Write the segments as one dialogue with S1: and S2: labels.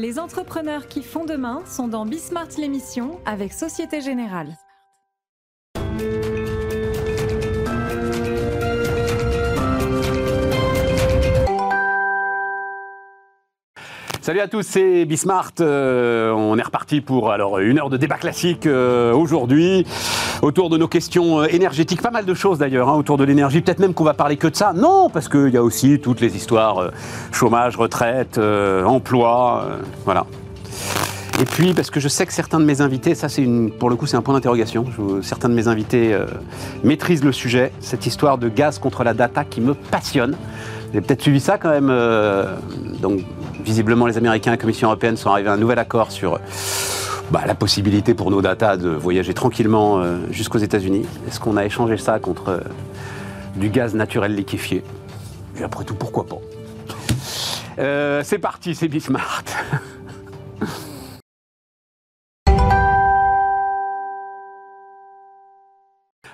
S1: Les entrepreneurs qui font demain sont dans Bismart l'émission avec Société Générale.
S2: Salut à tous, c'est Bismart. Euh, on est reparti pour alors une heure de débat classique euh, aujourd'hui autour de nos questions euh, énergétiques. Pas mal de choses d'ailleurs hein, autour de l'énergie. Peut-être même qu'on va parler que de ça. Non, parce qu'il y a aussi toutes les histoires chômage, retraite, emploi, voilà. Et puis, parce que je sais que certains de mes invités, ça c'est une, pour le coup c'est un point d'interrogation, certains de mes invités maîtrisent le sujet, cette histoire de gaz contre la data qui me passionne. Vous avez peut-être suivi ça quand même. donc visiblement, les Américains et la Commission européenne sont arrivés à un nouvel accord sur bah, la possibilité pour nos data de voyager tranquillement euh, jusqu'aux États-Unis. Est-ce qu'on a échangé ça contre euh, du gaz naturel liquéfié? Et après tout, pourquoi pas? Euh, C'est parti, c'est Bismart.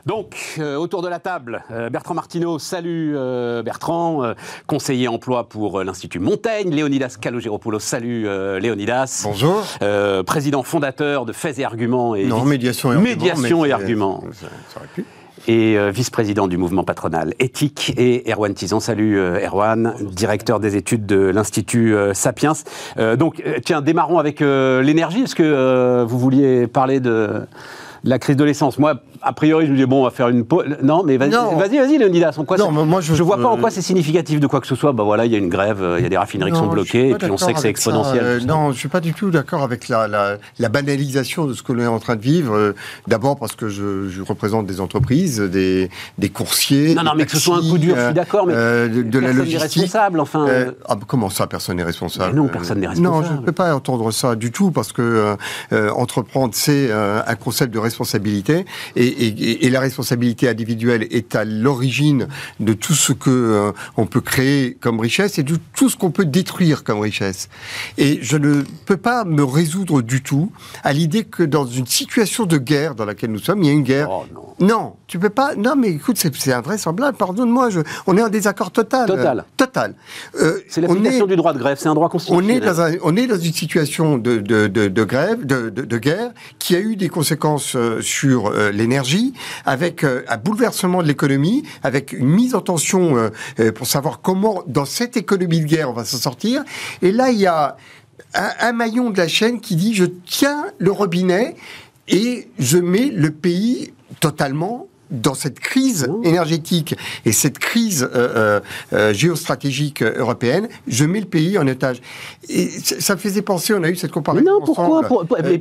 S2: Donc, euh, autour de la table, euh, Bertrand Martineau, salut euh, Bertrand, conseiller emploi pour l'Institut Montaigne, Léonidas Calogéropoulos, salut Léonidas.
S3: Bonjour.
S2: président fondateur de Faits et Arguments. Et
S3: non, médiation et
S2: médiation arguments. Et, et vice-président du mouvement patronal éthique, et Erwan Tison. Salut Erwan, directeur des études de l'Institut Sapiens. donc, tiens, démarrons avec l'énergie. Est-ce que vous vouliez parler de la crise de l'essence. Moi, a priori, je me dis, bon, on va faire une pause. Non, mais vas-y, vas-y, Leonidas. En quoi non, moi, je, ne vois pas en quoi c'est significatif de quoi que ce soit. Bah voilà, il y a une grève, il y a des raffineries qui sont bloquées, et puis on sait que c'est exponentiel.
S3: Euh, non, je suis pas du tout d'accord avec la, la, banalisation de ce que l'on est en train de vivre. Euh, d'abord parce que je, représente des entreprises, des, des coursiers.
S2: Non, non, mais que ce soit un coup dur, je suis d'accord, mais
S3: euh, de, la logistique.
S2: responsable, enfin.
S3: Ah, comment ça, personne n'est responsable?
S2: Non, personne n'est responsable.
S3: Non, je ne peux pas entendre ça du tout parce que entreprendre, c'est un concept de responsabilité et, et la responsabilité individuelle est à l'origine de tout ce que euh, on peut créer comme richesse et de tout ce qu'on peut détruire comme richesse. Et je ne peux pas me résoudre du tout à l'idée que dans une situation de guerre dans laquelle nous sommes, il y a une guerre.
S2: Oh,
S3: non. non. tu peux pas. Non, mais écoute, c'est invraisemblable. Pardonne-moi, je... on est en désaccord total.
S2: Total.
S3: total.
S2: Euh, c'est l'application du droit de grève. C'est un droit constitutionnel.
S3: On est dans, un, on est dans une situation de, de, de, de grève, de, guerre, qui a eu des conséquences euh, sur l'énergie, avec euh, un bouleversement de l'économie, avec une mise en tension euh, euh, pour savoir comment, dans cette économie de guerre, on va s'en sortir. Et là, il y a un, maillon de la chaîne qui dit je tiens le robinet et je mets le pays totalement dans cette crise énergétique et cette crise géostratégique européenne, je mets le pays en otage. Et ça me faisait penser, on a eu cette comparaison
S2: non, pourquoi,
S3: des,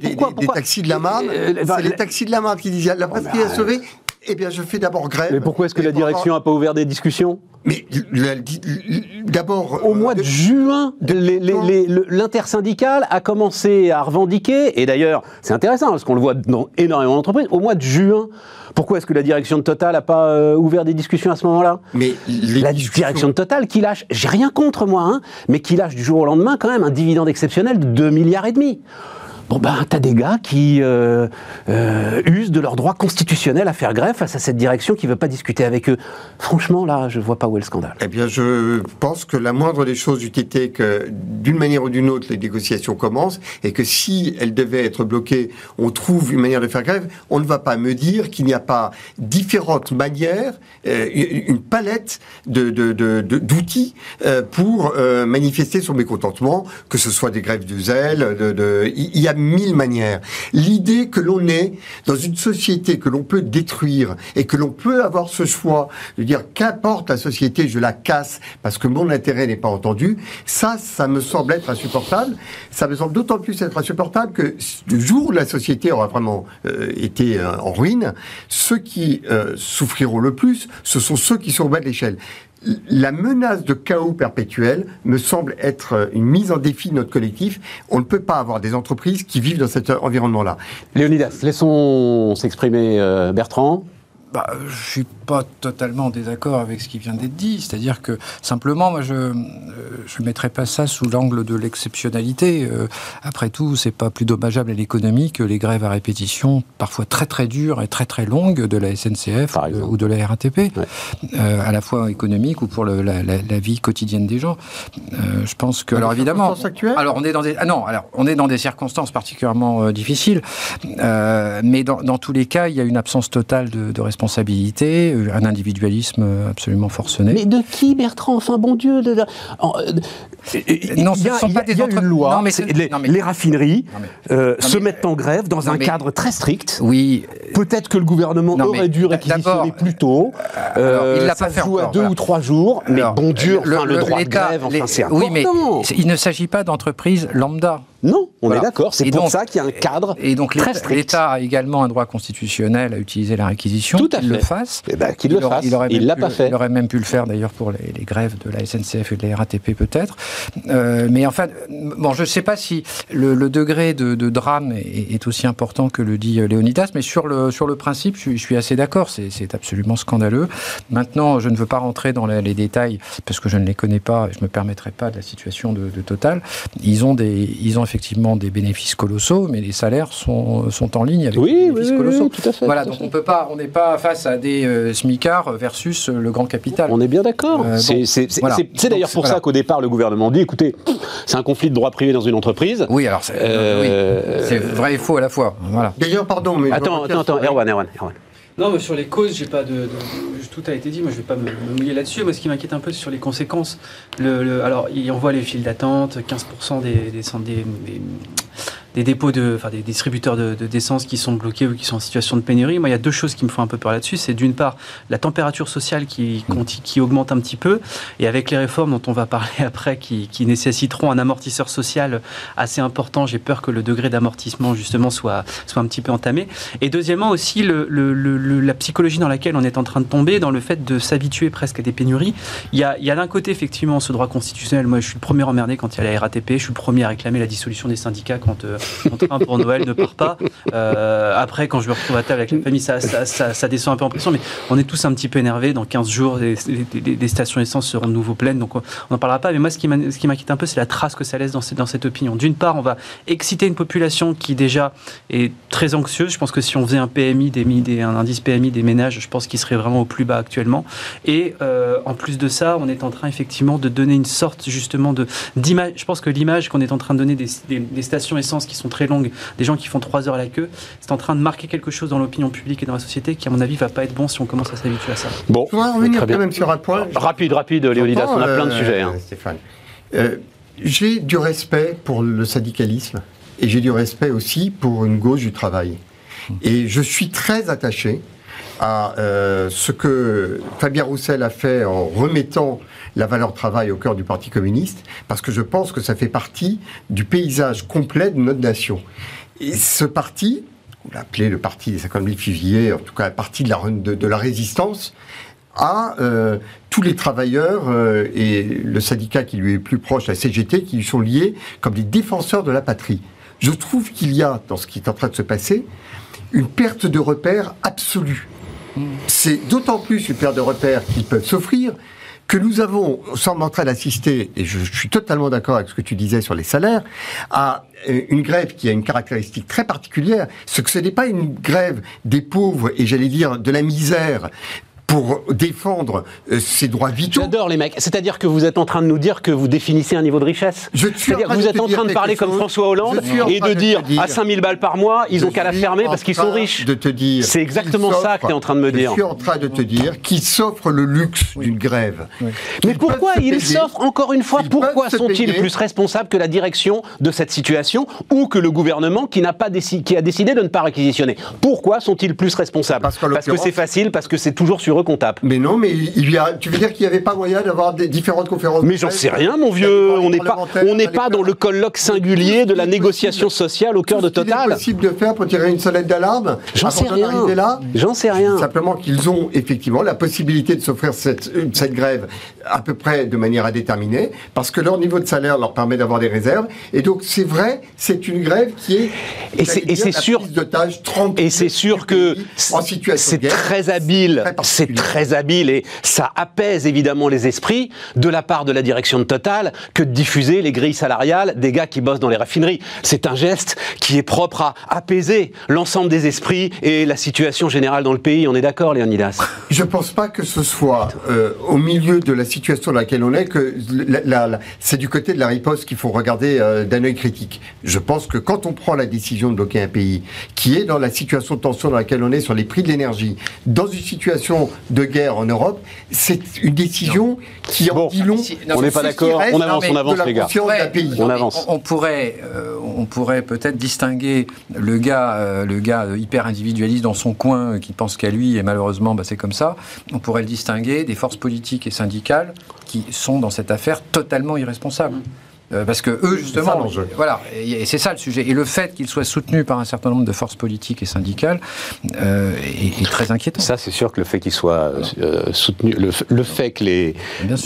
S3: taxis de la Marne. c'est les taxis de la Marne qui disaient la presse qui a sauvé. Eh bien, je fais d'abord grève.
S2: Mais pourquoi est-ce que la direction n'a pas ouvert des discussions?
S3: Mais d'abord.
S2: Au mois de euh, juin, l'intersyndicale a commencé à revendiquer, et d'ailleurs, c'est intéressant parce qu'on le voit dans énormément d'entreprises, au mois de juin, pourquoi est-ce que la direction de Total n'a pas euh, ouvert des discussions à ce moment-là?
S3: Mais
S2: la direction de Total qui lâche, j'ai rien contre moi, hein, mais qui lâche du jour au lendemain quand même un dividende exceptionnel de 2 milliards et demi. Bon ben, t'as des gars qui euh, euh, usent de leur droit constitutionnel à faire grève face à cette direction qui veut pas discuter avec eux. Franchement, là, je vois pas où est le scandale.
S3: Eh bien, je pense que la moindre des choses eût été que, d'une manière ou d'une autre, les négociations commencent et que si elles devaient être bloquées, on trouve une manière de faire grève. On ne va pas me dire qu'il n'y a pas différentes manières, euh, une palette d'outils pour manifester son mécontentement, que ce soit des grèves de zèle, de, il y a mille manières. L'idée que l'on est dans une société que l'on peut détruire et que l'on peut avoir ce choix de dire qu'importe la société, je la casse parce que mon intérêt n'est pas entendu, ça, ça me semble être insupportable. Ça me semble d'autant plus être insupportable que le jour où la société aura vraiment euh, été euh, en ruine, ceux qui euh, souffriront le plus, ce sont ceux qui sont au bas de l'échelle la menace de chaos perpétuel me semble être une mise en défi de notre collectif. On ne peut pas avoir des entreprises qui vivent dans cet environnement-là.
S2: Léonidas, laissons s'exprimer euh, Bertrand.
S4: Bah, Je suis pas totalement en désaccord avec ce qui vient d'être dit. C'est-à-dire que simplement, moi, je ne euh, mettrais pas ça sous l'angle de l'exceptionnalité. Euh, après tout, c'est pas plus dommageable à l'économie que les grèves à répétition, parfois très très dures et très très longues de la SNCF ou de, la RATP, euh, à la fois économique ou pour la, vie quotidienne des gens. je pense que, alors évidemment, alors on est dans des, ah non, alors on est dans des circonstances particulièrement difficiles, mais dans, dans, tous les cas, il y a une absence totale de, de responsabilité euh, un individualisme absolument forcené.
S2: Mais de qui, Bertrand Enfin, bon Dieu de... Non, ce ne sont pas des autres... une loi. Non, mais les, raffineries euh, se mettent en grève dans un cadre très strict.
S4: Oui.
S2: Peut-être que le gouvernement aurait dû réquisitionner plus tôt. Euh, il l'a pas fait à deux ou trois jours. Mais bon Dieu, le, le, droit de grève, enfin, c'est important. Oui, mais
S4: il ne s'agit pas d'entreprises lambda.
S2: Non, on est d'accord. C'est pour ça qu'il y a un cadre et donc
S4: L'État a également un droit constitutionnel à utiliser la réquisition.
S2: Tout à
S4: fait. le fasse.
S2: Eh ben, qu'il le fasse. Il l'a pas fait.
S4: Il aurait même pu le faire d'ailleurs pour les, grèves de la SNCF et de la RATP peut-être. Euh, mais enfin, bon, je ne sais pas si le, degré de, drame est, aussi important que le dit Léonidas, mais sur le sur le principe, je, suis assez d'accord. C'est absolument scandaleux. Maintenant, je ne veux pas rentrer dans les, détails parce que je ne les connais pas. Et je me permettrai pas de la situation de, de Total. Ils ont des ils ont effectivement des bénéfices colossaux, mais les salaires sont, sont en ligne avec
S2: oui,
S4: les bénéfices
S2: oui,
S4: colossaux.
S2: tout à fait.
S4: Voilà, donc on peut pas, on n'est pas face à des euh, smicards versus le grand capital.
S2: On est bien d'accord. Euh, c'est d'ailleurs pour ça qu'au départ le gouvernement dit, écoutez, c'est un conflit de droit privé dans une entreprise.
S4: Oui, alors c'est euh, vrai et faux à la fois. Voilà.
S3: D'ailleurs, pardon, mais
S2: attends, attends, attends, Erwan, Erwan, Erwan.
S5: Non, mais sur les causes, j'ai pas de, tout a été dit. Moi, je vais pas me, mouiller là-dessus. Moi, ce qui m'inquiète un peu, c'est sur les conséquences. Le, alors, il envoie les files d'attente, 15% des, des, des, des dépôts de, enfin des distributeurs de, d'essence qui sont bloqués ou qui sont en situation de pénurie. Moi, il y a deux choses qui me font un peu peur là-dessus. C'est d'une part la température sociale qui, qui augmente un petit peu, et avec les réformes dont on va parler après, qui, qui nécessiteront un amortisseur social assez important, j'ai peur que le degré d'amortissement justement soit, soit un petit peu entamé. Et deuxièmement aussi le, le, la psychologie dans laquelle on est en train de tomber, dans le fait de s'habituer presque à des pénuries. Il y a, il y a d'un côté effectivement ce droit constitutionnel. Moi, je suis le premier emmerdé quand il y a la RATP. Je suis le premier à réclamer la dissolution des syndicats quand euh, mon train pour Noël ne part pas. Euh, après, quand je me retrouve à table avec la famille, ça, descend un peu en pression, mais on est tous un petit peu énervés. Dans 15 jours, les, stations essence seront de nouveau pleines, donc on n'en parlera pas. Mais moi, ce qui m'inquiète un peu, c'est la trace que ça laisse dans cette, opinion. D'une part, on va exciter une population qui déjà est très anxieuse. Je pense que si on faisait un PMI, un indice PMI des ménages, je pense qu'il serait vraiment au plus bas actuellement. Et euh, en plus de ça, on est en train effectivement de donner une sorte justement d'image. Je pense que l'image qu'on est en train de donner des, des stations essence qui sont très longues, des gens qui font trois heures à la queue, c'est en train de marquer quelque chose dans l'opinion publique et dans la société qui, à mon avis, va pas être bon si on commence à s'habituer à ça.
S3: Bon, je voudrais revenir quand même sur un point.
S2: Rapide, rapide, Léonidas, on a plein de euh, sujets. Hein. Stéphane.
S3: Euh, j'ai du respect pour le syndicalisme et j'ai du respect aussi pour une gauche du travail. Et je suis très attaché à euh, ce que Fabien Roussel a fait en remettant la valeur travail au cœur du Parti communiste, parce que je pense que ça fait partie du paysage complet de notre nation. Et ce parti, on l'appelait le parti des 50 000 fusillés, en tout cas le parti de la, de, la résistance, a euh, tous les travailleurs euh, et le syndicat qui lui est plus proche, la CGT, qui lui sont liés comme des défenseurs de la patrie. Je trouve qu'il y a, dans ce qui est en train de se passer, une perte de repères absolue. Mmh. C'est d'autant plus une perte de repères qu'ils peuvent s'offrir que nous avons, en train d'assister, et je, suis totalement d'accord avec ce que tu disais sur les salaires, à euh, une grève qui a une caractéristique très particulière, ce que ce n'est pas une grève des pauvres et j'allais dire de la misère pour défendre euh, ses droits vitaux.
S2: J'adore les mecs. C'est-à-dire que vous êtes en train de nous dire que vous définissez un niveau de richesse. C'est-à-dire que vous êtes en train de parler comme François Hollande et de, dire, à 5000 balles par mois, ils ont qu'à la fermer parce qu'ils sont riches.
S3: De te dire.
S2: C'est exactement ça que tu es en train de me dire.
S3: Je suis en train de te dire qu'ils s'offrent le luxe d'une grève.
S2: Mais pourquoi ils s'offrent encore une fois Pourquoi sont-ils plus responsables que la direction de cette situation ou que le gouvernement qui n'a pas qui a décidé de ne pas réquisitionner? Pourquoi sont-ils plus responsables? Parce que c'est facile, parce que c'est toujours sur eux heureux qu'on tape.
S3: Mais non, mais il y a, tu veux dire qu'il n'y avait pas moyen d'avoir des différentes conférences
S2: Mais j'en sais rien, mon vieux. On n'est pas, on n'est pas dans le colloque singulier de la négociation sociale au cœur de Total.
S3: C'est possible de faire pour tirer une sonnette d'alarme
S2: J'en sais rien. J'en sais rien.
S3: Simplement qu'ils ont effectivement la possibilité de s'offrir cette, cette grève à peu près de manière indéterminée, parce que leur niveau de salaire leur permet d'avoir des réserves. Et donc c'est vrai, c'est une grève qui est
S2: et c'est sûr et c'est sûr que c'est très habile, c'est très habile et ça apaise évidemment les esprits de la part de la direction de Total que de diffuser les grilles salariales des gars qui bossent dans les raffineries. C'est un geste qui est propre à apaiser l'ensemble des esprits et la situation générale dans le pays. On est d'accord, Léonidas
S3: Je pense pas que ce soit euh, au milieu de la situation dans laquelle on est que c'est du côté de la riposte qu'il faut regarder euh, d'un œil critique. Je pense que quand on prend la décision de bloquer un pays qui est dans la situation de tension dans laquelle on est sur les prix de l'énergie, dans une situation de guerre en Europe, c'est une décision qui en dit long.
S2: on n'est pas d'accord. On avance, on avance, les gars.
S4: On avance. On, pourrait, euh, on pourrait peut-être distinguer le gars, euh, le gars hyper individualiste dans son coin qui pense qu'à lui et malheureusement, bah, c'est comme ça. On pourrait le distinguer des forces politiques et syndicales qui sont dans cette affaire totalement irresponsables. Euh, parce que eux, justement, voilà, et, c'est ça le sujet. Et le fait qu'ils soient soutenus par un certain nombre de forces politiques et syndicales euh, est, très inquiétant.
S2: Ça, c'est sûr que le fait qu'ils soient euh, soutenus, le, fait que les,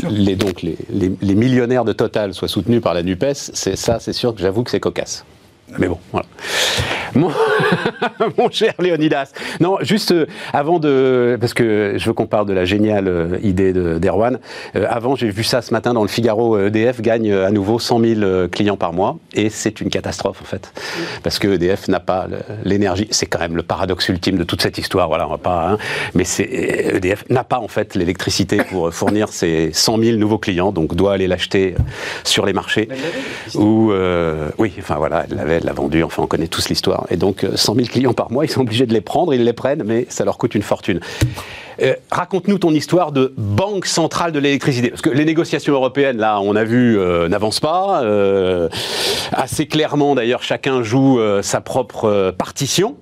S2: les donc les, les, millionnaires de Total soient soutenus par la Nupes, c'est ça, c'est sûr que j'avoue que c'est cocasse. Mais bon, voilà. Mon, cher Léonidas. Non, juste euh, avant de. Parce que je veux qu'on parle de la géniale euh, idée d'Erwan. Euh, avant, j'ai vu ça ce matin dans le Figaro. EDF gagne à nouveau 100 000 clients par mois. Et c'est une catastrophe, en fait. Parce que EDF n'a pas l'énergie. C'est quand même le paradoxe ultime de toute cette histoire. Voilà, on va pas. Hein. mais EDF n'a pas, en fait, l'électricité pour fournir ses 100 000 nouveaux clients. Donc, doit aller l'acheter sur les marchés. Ou. oui, enfin voilà, elle l'avait, elle l'a vendu. Enfin, on connaît tous l'histoire. Et donc, 100 euh, 000 clients par mois, ils sont obligés de les prendre, ils les prennent, mais ça leur coûte une fortune. Euh, raconte-nous ton histoire de banque centrale de l'électricité. Parce que les négociations européennes, là, on a vu, euh, n'avancent pas. assez clairement, d'ailleurs, chacun joue sa propre partition.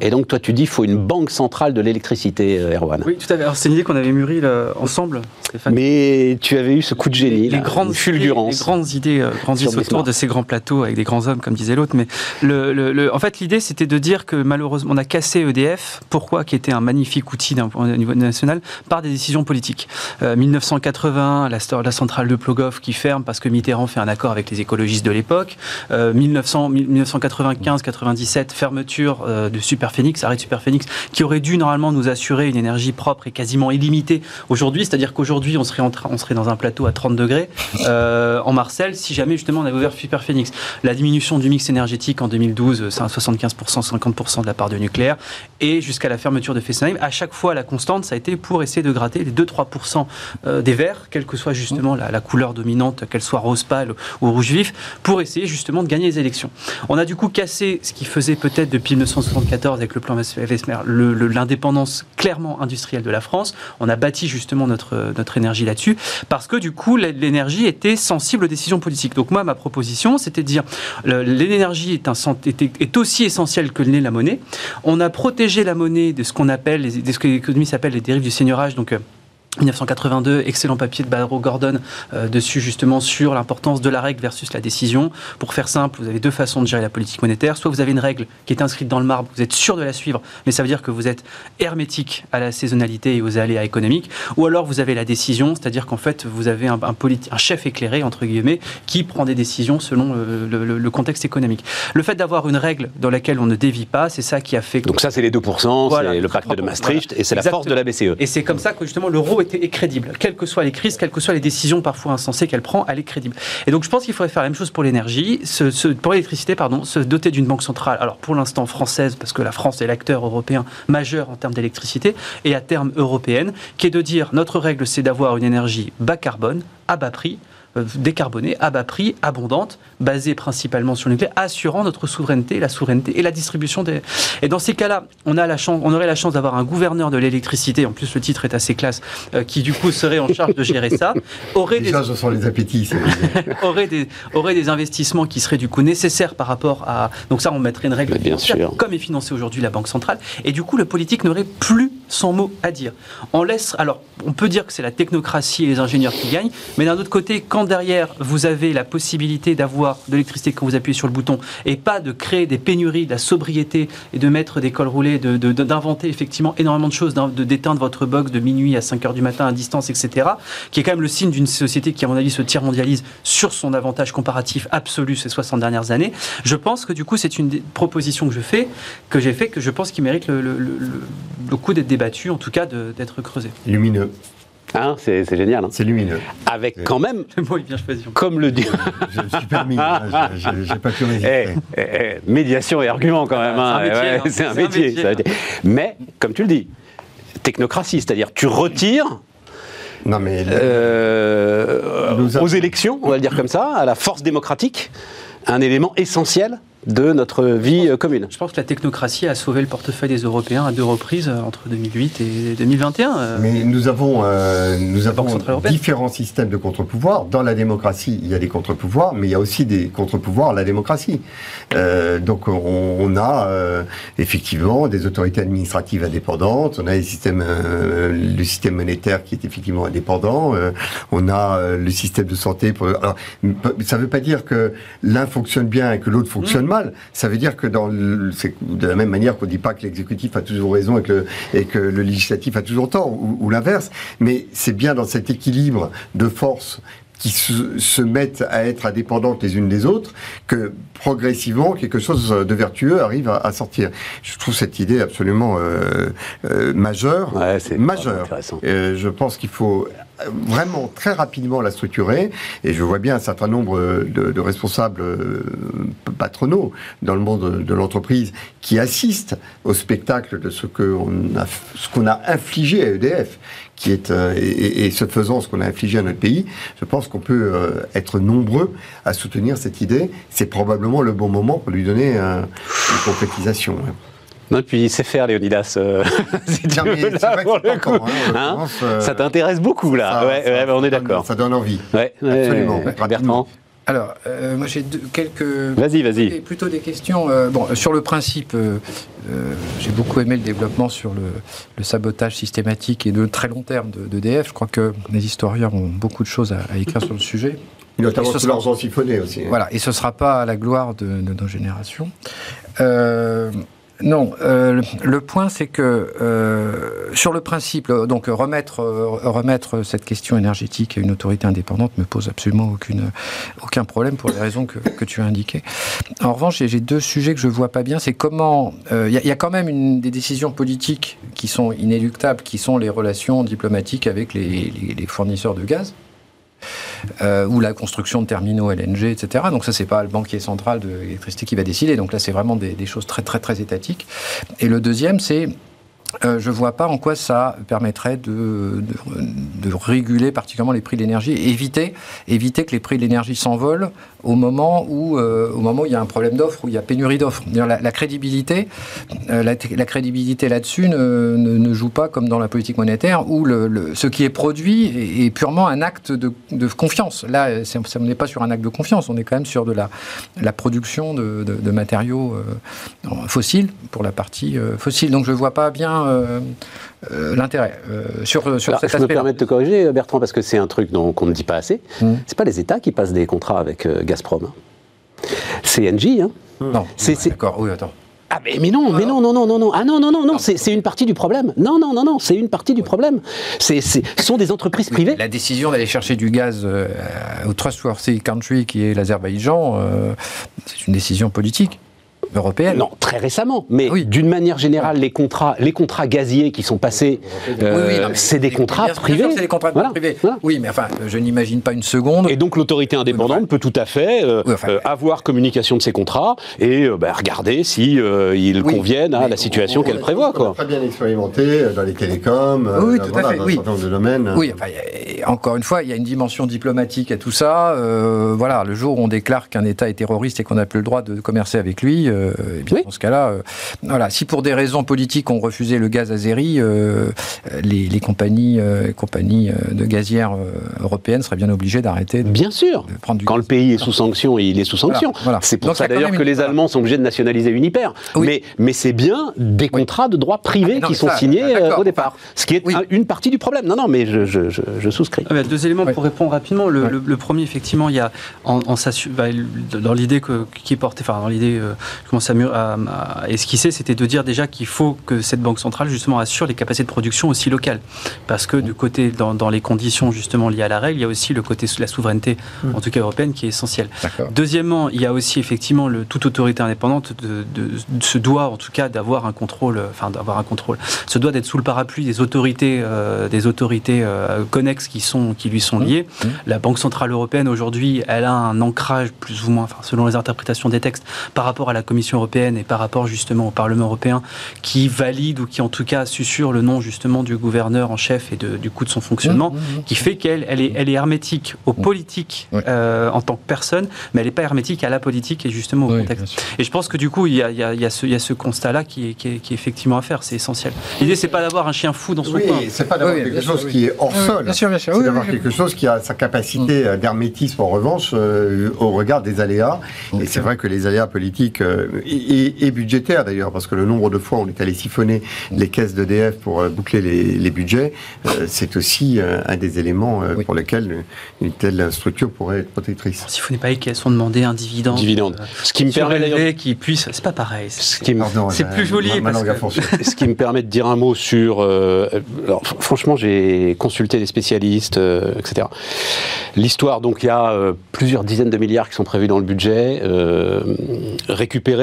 S2: Et donc, toi, tu dis qu'il faut une banque centrale de l'électricité, euh, Erwan.
S5: Oui, tout à fait. c'est une idée qu'on avait mûrie ensemble,
S2: Stéphane. Mais tu avais eu ce coup de génie,
S5: les, grandes fulgurances. Les grandes idées euh, grandissent autour de ces grands plateaux avec des grands hommes, comme disait l'autre. Mais le, en fait, l'idée, c'était de dire que malheureusement, on a cassé EDF. Pourquoi? Qui était un magnifique outil d'un niveau national par des décisions politiques. 1980, euh, la, la, centrale de Plogoff qui ferme parce que Mitterrand fait un accord avec les écologistes de l'époque. 1995-97, fermeture de Super Phoenix, arrêt Super Phoenix, qui aurait dû normalement nous assurer une énergie propre et quasiment illimitée aujourd'hui. C'est-à-dire qu'aujourd'hui, on serait, on serait dans un plateau à 30 degrés euh, en Marseille si jamais justement on avait ouvert Super Phoenix. La diminution du mix énergétique en 2012, c'est à 75%, 50% de la part de nucléaire. Et jusqu'à la fermeture de Fessenheim, à chaque fois, la constante, ça a été pour essayer de gratter les 2-3% euh, des verts, quelle que soit justement la, la couleur dominante, qu'elle soit rose pâle ou rouge vif, pour essayer justement de gagner les élections. On a du coup cassé ce qui faisait peut-être depuis 1974 avec le plan Vesmer l'indépendance clairement industrielle de la France. On a bâti justement notre, notre énergie là-dessus parce que du coup l'énergie était sensible aux décisions politiques. Donc moi ma proposition c'était de dire l'énergie est, aussi essentielle que l'est la monnaie. On a protégé la monnaie de ce qu'on appelle, de ce que l'économie s'appelle les dérives du seigneurage. Donc euh, 1982, excellent papier de Barrow Gordon euh, dessus justement sur l'importance de la règle versus la décision. Pour faire simple, vous avez deux façons de gérer la politique monétaire. Soit vous avez une règle qui est inscrite dans le marbre, vous êtes sûr de la suivre, mais ça veut dire que vous êtes hermétique à la saisonnalité et aux aléas économiques. Ou alors vous avez la décision, c'est-à-dire qu'en fait vous avez un, un, un, chef éclairé entre guillemets qui prend des décisions selon euh, le, contexte économique. Le fait d'avoir une règle dans laquelle on ne dévie pas, c'est ça qui a fait. Que...
S2: Donc ça c'est les 2%, c'est le pacte de Maastricht et c'est la force de la BCE.
S5: Et c'est comme ça que justement l'euro est, crédible. Quelles que soient les crises, quelles que soient les décisions parfois insensées qu'elle prend, elle est crédible. Et donc je pense qu'il faudrait faire la même chose pour l'énergie, pour l'électricité, pardon, se doter d'une banque centrale. Alors pour l'instant française, parce que la France est l'acteur européen majeur en termes d'électricité, et à terme européenne, qui est de dire notre règle c'est d'avoir une énergie bas carbone, à bas prix, décarbonée, à bas prix, abondante, basée principalement sur le nucléaire, assurant notre souveraineté, la souveraineté et la distribution des. Et dans ces cas-là, on a la chance, on aurait la chance d'avoir un gouverneur de l'électricité. En plus, le titre est assez classe, euh, qui du coup serait en charge de gérer ça.
S3: Aurait des... ce sont les appétits.
S5: aurait des aurait des investissements qui seraient du coup nécessaires par rapport à. Donc ça, on mettrait une règle
S2: bien sûr.
S5: comme est financée aujourd'hui la banque centrale. Et du coup, le politique n'aurait plus sans mot à dire. On laisse, alors, on peut dire que c'est la technocratie et les ingénieurs qui gagnent, mais d'un autre côté, quand derrière vous avez la possibilité d'avoir de l'électricité quand vous appuyez sur le bouton et pas de créer des pénuries, de la sobriété et de mettre des cols roulés, d'inventer effectivement énormément de choses, de d'éteindre votre box de minuit à 5 heures du matin à distance, etc., qui est quand même le signe d'une société qui, à mon avis, se tire mondialise sur son avantage comparatif absolu ces 60 dernières années. Je pense que du coup, c'est une proposition que je fais, que j'ai fait, que je pense qu'il mérite le, coup d'être débattu, en tout cas d'être creusé.
S3: Lumineux.
S2: Hein, c'est génial. Hein.
S3: C'est lumineux.
S2: Avec quand même,
S5: le mot est bien choisi.
S2: comme le dit.
S3: je, me suis permis, hein, j'ai pas pu
S2: résister. Eh, eh, eh, médiation et argument quand même. C'est un métier. c'est un, métier. Mais, comme tu le dis, technocratie, c'est-à-dire tu retires
S3: non, mais
S2: euh, aux élections, on va le dire comme ça, à la force démocratique, un élément essentiel de notre vie euh, commune.
S5: Je pense que la technocratie a sauvé le portefeuille des Européens à deux reprises euh, entre 2008 et 2021.
S3: Euh. Mais nous avons, nous avons différents systèmes de contre-pouvoirs. Dans la démocratie, il y a des contre-pouvoirs, mais il y a aussi des contre-pouvoirs à la démocratie. donc on, a effectivement des autorités administratives indépendantes, on a les systèmes, le système monétaire qui est effectivement indépendant, on a le système de santé. Pour, ça ne veut pas dire que l'un fonctionne bien et que l'autre fonctionne mal. Ça veut dire que dans c'est de la même manière qu'on ne dit pas que l'exécutif a toujours raison et que le, et que le législatif a toujours tort, ou, l'inverse. Mais c'est bien dans cet équilibre de force qui se, mettent à être indépendantes les unes des autres, que progressivement quelque chose de vertueux arrive à, sortir. Je trouve cette idée absolument euh, euh, majeure.
S2: Ouais,
S3: majeure. Euh, je pense qu'il faut vraiment très rapidement la structurer. Et je vois bien un certain nombre de, responsables euh, patronaux dans le monde de, l'entreprise qui assistent au spectacle de ce qu'on a, ce a infligé à EDF, qui est euh, et, ce faisant ce qu'on a infligé à notre pays. Je pense qu'on peut euh, être nombreux à soutenir cette idée. C'est probablement le bon moment pour lui donner une concrétisation.
S2: Non, puis c'est faire, Léonidas. Euh, ça t'intéresse beaucoup, là. ouais, on est d'accord.
S3: Ça donne envie.
S2: Ouais, Absolument. Bertrand
S4: alors, euh, moi j'ai quelques.
S2: Vas-y, vas-y.
S4: Plutôt des questions. Euh, bon, sur le principe, j'ai beaucoup aimé le développement sur le, sabotage systématique et de très long terme d'EDF. Je crois que les historiens ont beaucoup de choses à, écrire sur le sujet.
S3: Et notamment sur leurs aussi.
S4: Voilà, et ce ne sera pas à la gloire de, de nos générations. Non, euh, le point c'est que euh, sur le principe, donc remettre, euh, remettre cette question énergétique à une autorité indépendante me pose absolument aucun problème pour les raisons que, tu as indiquées. En revanche, j'ai deux sujets que je vois pas bien. C'est comment il y, a quand même une, des décisions politiques qui sont inéluctables, qui sont les relations diplomatiques avec les fournisseurs de gaz. Euh, ou la construction de terminaux LNG, etc. Donc ça, c'est pas le banquier central de l'électricité qui va décider. Donc là, c'est vraiment des, des, choses très, très, très étatiques. Et le deuxième, c'est euh, je ne vois pas en quoi ça permettrait de, réguler particulièrement les prix de l'énergie, éviter, éviter que les prix de l'énergie s'envolent au moment où, euh, il y a un problème d'offre, où il y a pénurie d'offres. La, crédibilité, euh, la, crédibilité là-dessus ne, ne, joue pas comme dans la politique monétaire, où le, ce qui est produit est, purement un acte de, confiance. Là, ça n'est pas sur un acte de confiance, on est quand même sur de la, la production de, matériaux fossiles pour la partie fossile. Donc je ne vois pas bien euh, euh, l'intérêt euh, sur, sur cet.
S2: Je me permets de te corriger, Bertrand, parce que c'est un truc qu'on ne dit pas assez. Hmm. C'est pas les États qui passent des contrats avec Gazprom. Hein. C'est Engie. Hein.
S4: Non, c'est d'accord. Oui, attends.
S2: Ah mais, mais, non, mais non, non, non, non, non. Ah non, non, non, non, c'est une partie du problème. Non, non, non, non, c'est une partie du problème. C'est sont des entreprises privées.
S4: La décision d'aller chercher du gaz au trustworthy country qui est l'Azerbaïdjan, c'est une décision politique européenne.
S2: Non, très récemment. Mais oui. d'une manière générale, les contrats, les contrats gaziers qui sont passés, euh, c'est des contrats privés.
S4: C'est des contrats privés. Oui, mais enfin, je n'imagine pas une seconde.
S2: Et donc l'autorité indépendante peut tout à fait euh, euh, avoir communication de ces contrats et bah, regarder si ils conviennent à la situation qu'elle prévoit.
S3: On très bien expérimenté dans les télécoms,
S4: oui, tout à fait,
S3: dans un certain nombre de domaines.
S4: Oui, enfin, encore une fois, il y a une dimension diplomatique à tout ça. voilà, le jour où on déclare qu'un État est terroriste et qu'on n'a plus le droit de commercer avec lui, euh, eh bien, dans ce cas-là, euh, voilà, si pour des raisons politiques on refusait le gaz azéri, euh, les, les compagnies, euh, compagnies euh, de gazières euh, européennes seraient bien obligées d'arrêter de,
S2: Bien sûr.
S4: de prendre du
S2: Quand le pays est sous sanction, il est sous sanction.
S4: Voilà, voilà.
S2: C'est pour
S4: Donc,
S2: ça d'ailleurs que les
S4: voilà.
S2: Allemands sont obligés de nationaliser Uniper.
S4: Oui.
S2: Mais, mais c'est bien des contrats de droit privé
S4: Ah, non,
S2: qui sont
S4: ça,
S2: signés euh, au départ. Ce qui est
S4: Oui.
S2: une partie du problème. Non, non, mais je, je, je, je souscris.
S5: Ah deux éléments pour répondre rapidement. Le,
S4: Ouais.
S5: le- le premier, effectivement, il y a en, bah, dans l'idée qui est portée, enfin dans l'idée, commence à, à- à esquisser, c'était de dire déjà qu'il faut que cette banque centrale justement assure les capacités de production aussi locales, parce que du côté dans, dans les conditions justement liées à la règle, il y a aussi le côté la souveraineté, en tout cas européenne, qui est essentiel.
S4: D'accord.
S5: Deuxièmement, il y a aussi effectivement le, toute autorité indépendante de, de- de- se doit en tout cas d'avoir un contrôle, euh, enfin d'avoir un contrôle, se doit d'être sous le parapluie des autorités, euh, des autorités euh, connexes qui sont qui lui sont liées.
S4: Mmh.
S5: La Banque centrale européenne aujourd'hui, elle a un ancrage plus ou moins, enfin selon les interprétations des textes, par rapport à la Commission européenne et par rapport justement au Parlement européen, qui valide ou qui en tout cas susurre le nom justement du gouverneur en chef et de- du coût de son fonctionnement
S4: Mmh, mmh, mmh.
S5: qui fait qu'elle elle est, elle est hermétique aux politiques euh, en tant que personne, mais elle n'est pas hermétique à la politique et justement au
S4: Oui,
S5: contexte. Et je pense que du coup, il y a, il y a- il y a ce, il y a ce constat-là qui est, qui, est, qui est effectivement à faire, c'est essentiel. L'idée, c'est pas d'avoir un chien fou dans son
S3: Oui,
S5: coin.
S3: c'est pas d'avoir
S4: Oui,
S3: quelque chose
S4: oui.
S3: qui est hors
S4: Oui,
S3: sol.
S4: bien sûr, bien sûr.
S3: C'est d'avoir
S4: oui,
S3: quelque chose qui a sa capacité euh, d'hermétisme en revanche euh, au regard des aléas. Et c'est vrai que les aléas politiques euh, et, et- et budgétaires d'ailleurs, parce que le nombre de fois on est allé siphonner les caisses d'EDF pour euh, boucler les, les budgets, euh, c'est aussi euh, un des éléments euh,
S4: Oui.
S3: pour lesquels une telle structure pourrait être protectrice.
S5: S'il faut n'est pas qu'elles sont demandé un dividende,
S2: Dividende.
S5: euh,
S2: Ce qui me permet d'ailleurs.
S5: qui puisse, c'est pas pareil.
S2: Ce
S5: c'est-
S2: qui me,
S5: plus joli
S3: ma-
S5: parce que-
S2: ce qui me permet de dire un mot sur. euh, alors, fr- franchement, j'ai consulté des spécialistes, euh, etc. L'histoire, donc, il y a euh, plusieurs dizaines de milliards qui sont prévus dans le budget, euh,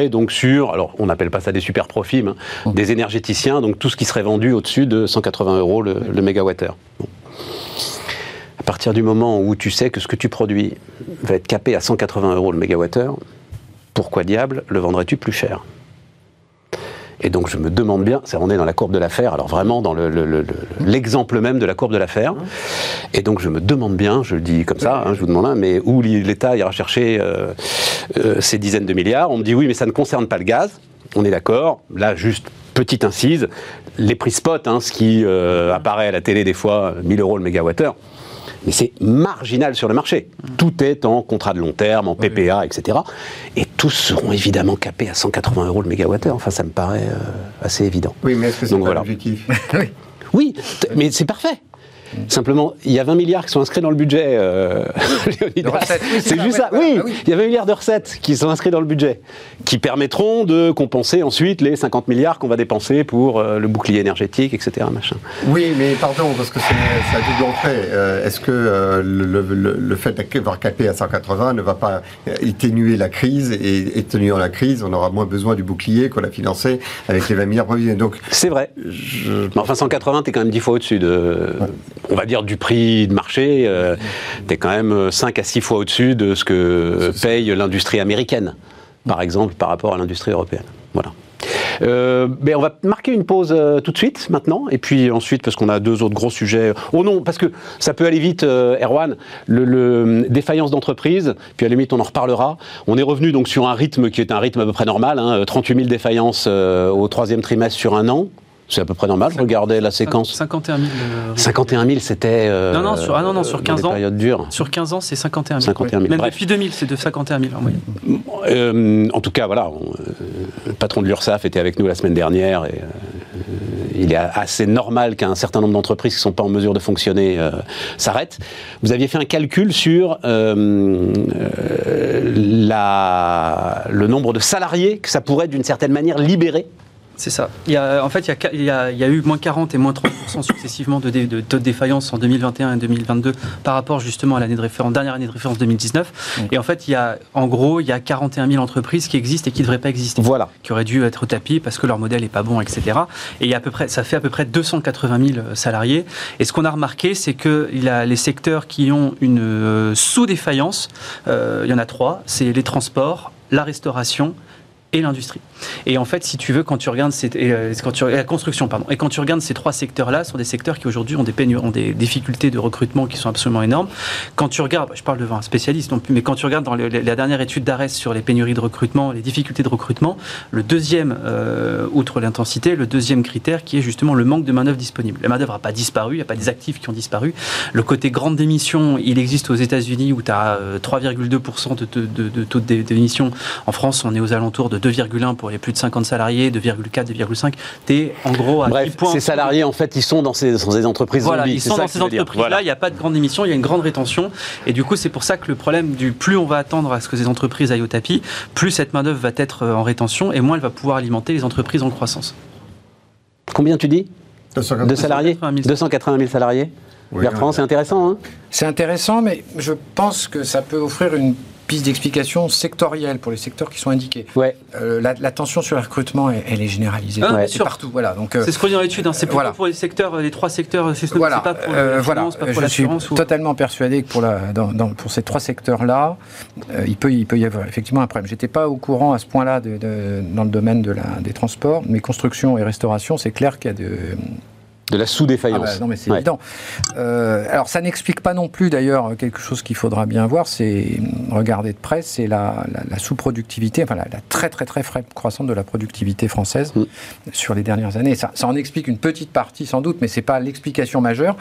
S2: donc sur. Alors, on n'appelle pas ça des super profits, mais des énergéticiens, donc tout ce qui serait vendu au-dessus de 180 euros le, le mégawattheure. Bon. À partir du moment où tu sais que ce que tu produis va être capé à 180 euros le mégawattheure, pourquoi diable le vendrais-tu plus cher? Et donc je me demande bien, c'est on est dans la courbe de l'affaire, alors vraiment dans le- le- le- le- l'exemple même de la courbe de l'affaire. Et donc je me demande bien, je le dis comme ça, hein, je vous demande un, mais où l'État ira chercher euh, euh, ces dizaines de milliards? On me dit oui, mais ça ne concerne pas le gaz. On est d'accord. Là, juste petite incise, les prix spot, hein, ce qui euh, apparaît à la télé des fois, 1000 euros le mégawattheure. Mais c'est marginal sur le marché. Tout est en contrat de long terme, en PPA, etc. Et tous seront évidemment capés à 180 euros le mégawattheure. Enfin, ça me paraît euh, assez évident.
S3: Oui, mais est-ce que c'est
S2: Donc
S3: pas
S2: voilà.
S3: l'objectif?
S2: Oui, mais c'est parfait. Simplement, il y a 20 milliards qui sont inscrits dans le budget, euh, Léonidas.
S4: De recettes, oui, c'est ça,
S2: juste ça. oui,
S4: bah oui.
S2: il y a 20 milliards de recettes qui sont inscrits dans le budget, qui permettront de compenser ensuite les 50 milliards qu'on va dépenser pour euh, le bouclier énergétique, etc. Machin.
S3: Oui, mais pardon, parce que c'est c'est à double entrée. Euh, Est-ce que euh, le, le- le fait d'avoir capé à 180 ne va pas atténuer la crise et atténuant la crise, on aura moins besoin du bouclier qu'on a financé avec les 20 milliards prévisionnels. Donc,
S2: C'est vrai.
S3: je,
S2: Mais enfin, 180, t'es quand même 10 fois au-dessus de, on va dire, du prix de marché. Euh, t'es quand même 5 à 6 fois au-dessus de ce que paye l'industrie américaine, par exemple, par rapport à l'industrie européenne. Voilà. Euh, on va marquer une pause euh, tout de suite maintenant, et puis ensuite parce qu'on a deux autres gros sujets. Oh non, parce que ça peut aller vite, euh, Erwan. Le, défaillance d'entreprise, puis à la limite on en reparlera. On est revenu donc sur un rythme qui est un rythme à peu près normal, hein, 38 000 défaillances euh, au troisième trimestre sur un an. C'est à peu près normal. Je regardais la séquence.
S5: 51 000. euh,
S2: 51 000, c'était. euh,
S5: Non, non, sur- ah non, non, sur
S2: dans
S5: 15
S2: des
S5: ans.
S2: périodes dures.
S5: Sur 15 ans, c'est 51 000.
S2: 51 000,
S5: Même
S2: bref.
S5: depuis 2000, c'est de 51 000 en moyenne.
S2: Euh, en tout cas, voilà, on- euh, le patron de l'URSSAF était avec nous la semaine dernière et euh, il est assez normal qu'un certain nombre d'entreprises qui ne sont pas en mesure de fonctionner euh, s'arrêtent. Vous aviez fait un calcul sur euh, euh, la- le nombre de salariés que ça pourrait d'une certaine manière libérer
S5: C'est ça. Il y a, en fait, il y, a, qua- il, y a, il y a eu moins 40 et moins 30% successivement de, dé- de taux de défaillance en 2021 et 2022 par rapport justement à l'année de référence, dernière année de référence 2019. Et en fait, il y a, en gros, il y a 41 000 entreprises qui existent et qui ne devraient pas exister.
S2: Voilà.
S5: Qui auraient dû être au tapis parce que leur modèle n'est pas bon, etc. Et il y a à peu près, ça fait à peu près 280 000 salariés. Et ce qu'on a remarqué, c'est que il a les secteurs qui ont une euh, sous-défaillance, euh, il y en a trois, c'est les transports, la restauration et l'industrie. Et en fait, si tu veux, quand tu regardes ces, euh, la construction, pardon, et quand tu regardes ces trois secteurs-là, sont des secteurs qui aujourd'hui ont des ont des difficultés de recrutement qui sont absolument énormes. Quand tu regardes, je parle devant un spécialiste, non plus, mais quand tu regardes dans la dernière étude d'ARES sur les pénuries de recrutement, les difficultés de recrutement, le deuxième, euh, outre l'intensité, le deuxième critère qui est justement le manque de main-d'œuvre disponible. La main-d'œuvre n'a pas disparu, il n'y a pas des actifs qui ont disparu. Le côté grande démission, il existe aux États-Unis où tu as 3,2% de, de, de, taux de démission. En France, on est aux alentours de 2,1 pour les plus de 50 salariés, 2,4, 2,5. Tu es en gros à
S2: Bref, ces salariés, en fait, ils sont dans ces, dans ces entreprises
S5: voilà, Ils sont dans ces entreprises-là, il n'y a pas de grande démission, il y a une grande rétention. Et du coup, c'est pour ça que le problème du plus on va attendre à ce que ces entreprises aillent au tapis, plus cette main-d'œuvre va être en rétention et moins elle va pouvoir alimenter les entreprises en croissance.
S2: Combien tu dis? De salariés? 280 000 salariés? Bertrand, c'est intéressant. Hein?
S4: C'est intéressant, mais je pense que ça peut offrir une piste d'explication sectorielle pour les secteurs qui sont indiqués.
S2: Ouais.
S4: Euh, la, tension sur le recrutement, elle, est généralisée ah, partout. Voilà. Donc
S5: euh, c'est ce qu'on dit dans l'étude. Hein. C'est voilà. pour les secteurs, les trois secteurs. C'est voilà. pas pour euh, voilà. pas pour
S4: Je suis totalement persuadé que pour la, dans, pour ces trois secteurs-là, il peut il peut y avoir effectivement un problème. J'étais pas au courant à ce point-là de, dans le domaine de la, des transports, mais construction et restauration, c'est clair qu'il y a de
S2: de la sous-défaillance. Ah
S4: bah non, mais c'est évident. Euh, alors, ça n'explique pas non plus, d'ailleurs, quelque chose qu'il faudra bien voir, c'est regarder de près, c'est la, sous-productivité, enfin, la, très, très, très faible croissance de la productivité française mm. sur les dernières années. Ça, ça, en explique une petite partie, sans doute, mais c'est pas l'explication majeure,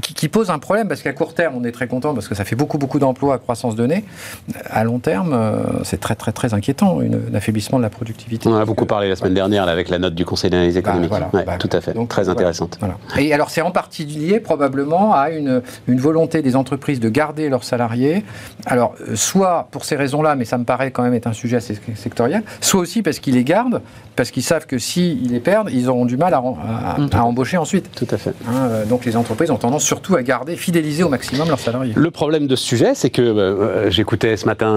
S4: qui, qui, pose un problème, parce qu'à court terme, on est très content, parce que ça fait beaucoup, beaucoup d'emplois à croissance donnée. À long terme, euh, c'est très, très, très inquiétant, une, un affaiblissement de la productivité.
S2: On a beaucoup parlé la semaine dernière, là, avec la note du Conseil d'analyse bah, économique. Bah, tout à fait, donc, très intéressant.
S4: Et alors, c'est en partie lié probablement à une, une, volonté des entreprises de garder leurs salariés. Alors, euh, soit pour ces raisons-là, mais ça me paraît quand même être un sujet assez sectoriel, soit aussi parce qu'ils les gardent, parce qu'ils savent que s'ils les perdent, ils auront du mal à, à, embaucher ensuite.
S2: Tout à fait.
S4: Hein, euh, donc, les entreprises ont tendance surtout à garder, fidéliser au maximum leurs salariés.
S2: Le problème de ce sujet, c'est que euh, j'écoutais ce matin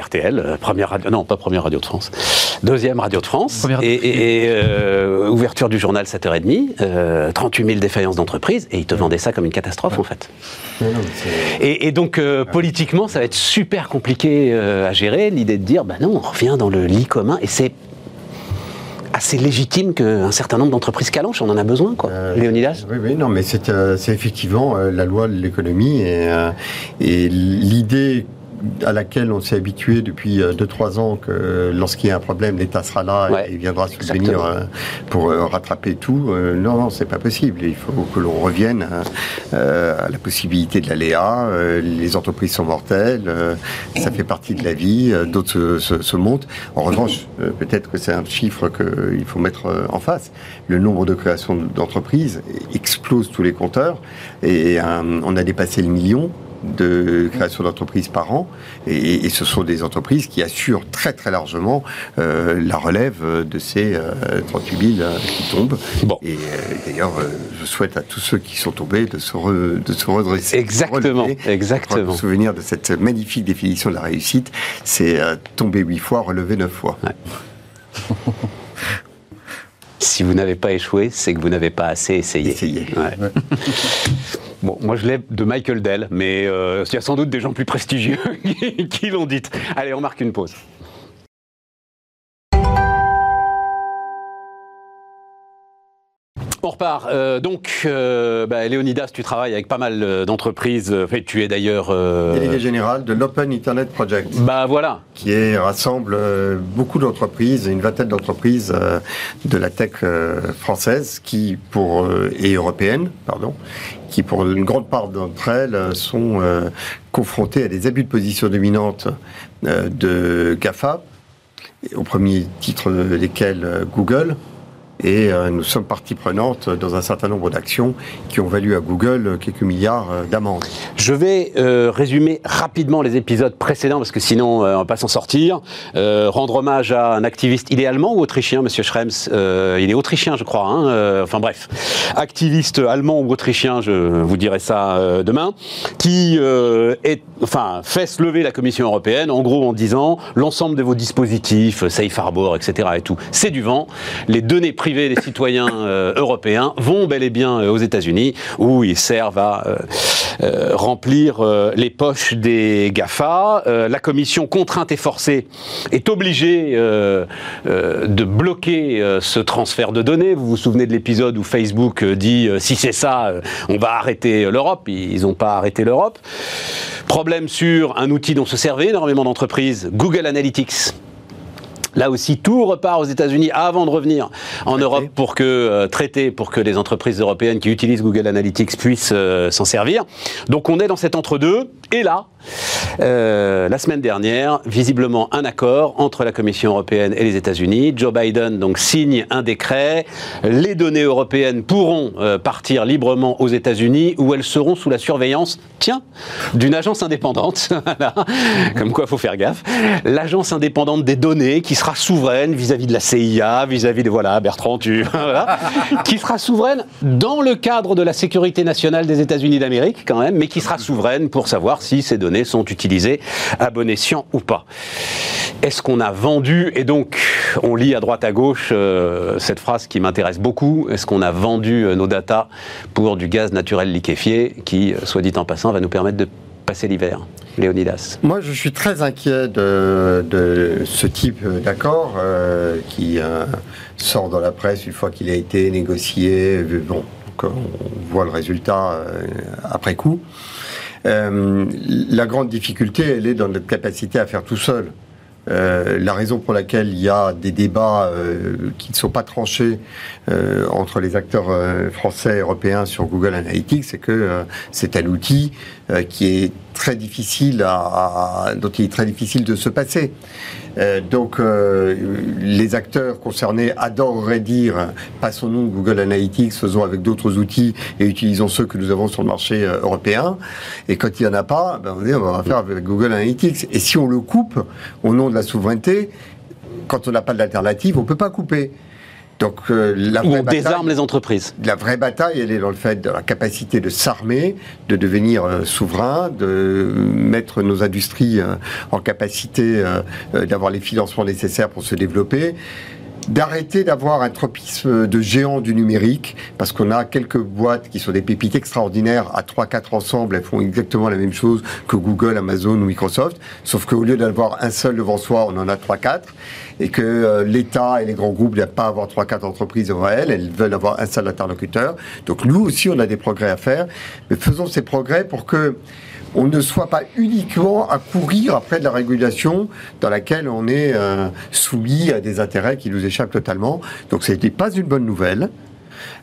S2: RTL, première radio, non, pas première radio de France, deuxième radio de France, et, et ouverture du journal 7h30. 38 euh, 000 défaillances d'entreprises et ils te vendaient ça comme une catastrophe en fait. et, donc euh, politiquement, ça va être super compliqué euh, à gérer l'idée de dire bah non, on revient dans le lit commun et c'est assez légitime qu'un certain nombre d'entreprises calanchent, on en a besoin, quoi. Léonidas
S3: Oui, oui, non, mais c'est effectivement la loi de l'économie et, et l'idée à laquelle on s'est habitué depuis 2-3 euh, ans que lorsqu'il y a un problème, l'État sera là et viendra subvenir euh, pour euh, rattraper tout. non, non, c'est pas possible. Il faut que l'on revienne à la possibilité de l'aléa. les entreprises sont mortelles, ça fait partie de la vie. D'autres se, montent. En revanche, peut-être que c'est un chiffre qu'il faut mettre en face. Le nombre de créations d'entreprises explose tous les compteurs et on a dépassé le million de création d'entreprises par an, et, ce sont des entreprises qui assurent très très largement euh, la relève de ces 38 euh, 000 qui tombent.
S2: Bon.
S3: Et euh, d'ailleurs, je souhaite à tous ceux qui sont tombés de se, de se redresser.
S2: Exactement, exactement.
S3: Se souvenir de cette magnifique définition de la réussite, c'est tomber huit fois, relever neuf fois.
S2: si vous n'avez pas échoué, c'est que vous n'avez pas assez essayé.
S3: essayé.
S2: Moi je l'ai de Michael Dell, mais euh, il y a sans doute des gens plus prestigieux qui l'ont dit. Allez, on marque une pause. On repart. Euh, donc, euh, bah, Léonidas, tu travailles avec pas mal euh, d'entreprises. Enfin, tu es d'ailleurs.
S3: Délégué général de l'Open Internet Project.
S2: Bah voilà.
S3: Qui est, rassemble beaucoup d'entreprises, une vingtaine d'entreprises de la tech française qui, pour, et européenne, pardon, qui pour une grande part d'entre elles sont confrontées à des abus de position dominante de GAFA, au premier titre desquels Google et euh, nous sommes partie prenante dans un certain nombre d'actions qui ont valu à Google quelques milliards euh, d'amendes.
S2: Je vais euh, résumer rapidement les épisodes précédents parce que sinon on va pas s'en sortir. rendre hommage à un activiste, il est allemand ou autrichien, Monsieur Schrems Il est autrichien, je crois. Hein enfin bref, activiste allemand ou autrichien, je vous dirai ça demain, qui est, enfin, fait se lever la Commission européenne, en gros en disant l'ensemble de vos dispositifs, Safe Harbor, etc. et tout, c'est du vent. Les données privées privés des citoyens européens vont bel et bien aux États-Unis, où ils servent à remplir les poches des GAFA. la commission contrainte et forcée est obligée de bloquer ce transfert de données. Vous vous souvenez de l'épisode où Facebook dit si c'est ça, on va arrêter l'Europe. Ils n'ont pas arrêté l'Europe. Problème sur un outil dont se servaient énormément d'entreprises, Google Analytics. Là aussi, tout repart aux États-Unis avant de revenir en Europe pour que euh, traiter, pour que les entreprises européennes qui utilisent Google Analytics puissent euh, s'en servir. Donc on est dans cet entre-deux. Et là, euh, la semaine dernière, visiblement un accord entre la Commission européenne et les États-Unis. Joe Biden donc signe un décret. Les données européennes pourront partir librement aux États-Unis où elles seront sous la surveillance, tiens, d'une agence indépendante. Comme quoi, faut faire gaffe. L'agence indépendante des données qui sera souveraine vis-à-vis de la CIA, vis-à-vis de voilà Bertrand, tu qui sera souveraine dans le cadre de la sécurité nationale des États-Unis d'Amérique quand même, mais qui sera souveraine pour savoir si ces données sont utilisées à bon escient ou pas. Est-ce qu'on a vendu et donc on lit à droite à gauche euh, cette phrase qui m'intéresse beaucoup Est-ce qu'on a vendu euh, nos datas pour du gaz naturel liquéfié qui, euh, soit dit en passant, va nous permettre de passer l'hiver Léonidas?
S3: Moi, je suis très inquiet de, ce type d'accord qui sort dans la presse une fois qu'il a été négocié. Bon, on voit le résultat après coup. La grande difficulté, elle est dans notre capacité à faire tout seul. Euh, la raison pour laquelle il y a des débats euh, qui ne sont pas tranchés euh, entre les acteurs français et européens sur Google Analytics, c'est que c'est un outil qui est très difficile à, dont il est très difficile de se passer. Euh, donc, euh, les acteurs concernés adoreraient dire passons-nous Google Analytics, faisons avec d'autres outils et utilisons ceux que nous avons sur le marché euh, européen. Et quand il n'y en a pas, ben, on, on va faire avec Google Analytics. Et si on le coupe au nom de la souveraineté, quand on n'a pas d'alternative, on ne peut pas couper.
S2: Donc, euh, la on désarme les entreprises.
S3: La vraie bataille, elle est dans le fait de la capacité de s'armer, de devenir euh, souverain, de mettre nos industries euh, en capacité d'avoir les financements nécessaires pour se développer d'arrêter d'avoir un tropisme de géant du numérique, parce qu'on a quelques boîtes qui sont des pépites extraordinaires, à 3-4 ensemble, elles font exactement la même chose que Google, Amazon ou Microsoft, sauf qu'au lieu d'avoir un seul devant soi, on en a 3-4, et que euh, l'État et les grands groupes ne pas avoir 3-4 entreprises devant elles, elles veulent avoir un seul interlocuteur. Donc nous aussi, on a des progrès à faire, mais faisons ces progrès pour que on ne soit pas uniquement à courir après de la régulation dans laquelle on est euh, soumis à des intérêts qui nous échappent totalement. Donc ce n'était pas une bonne nouvelle.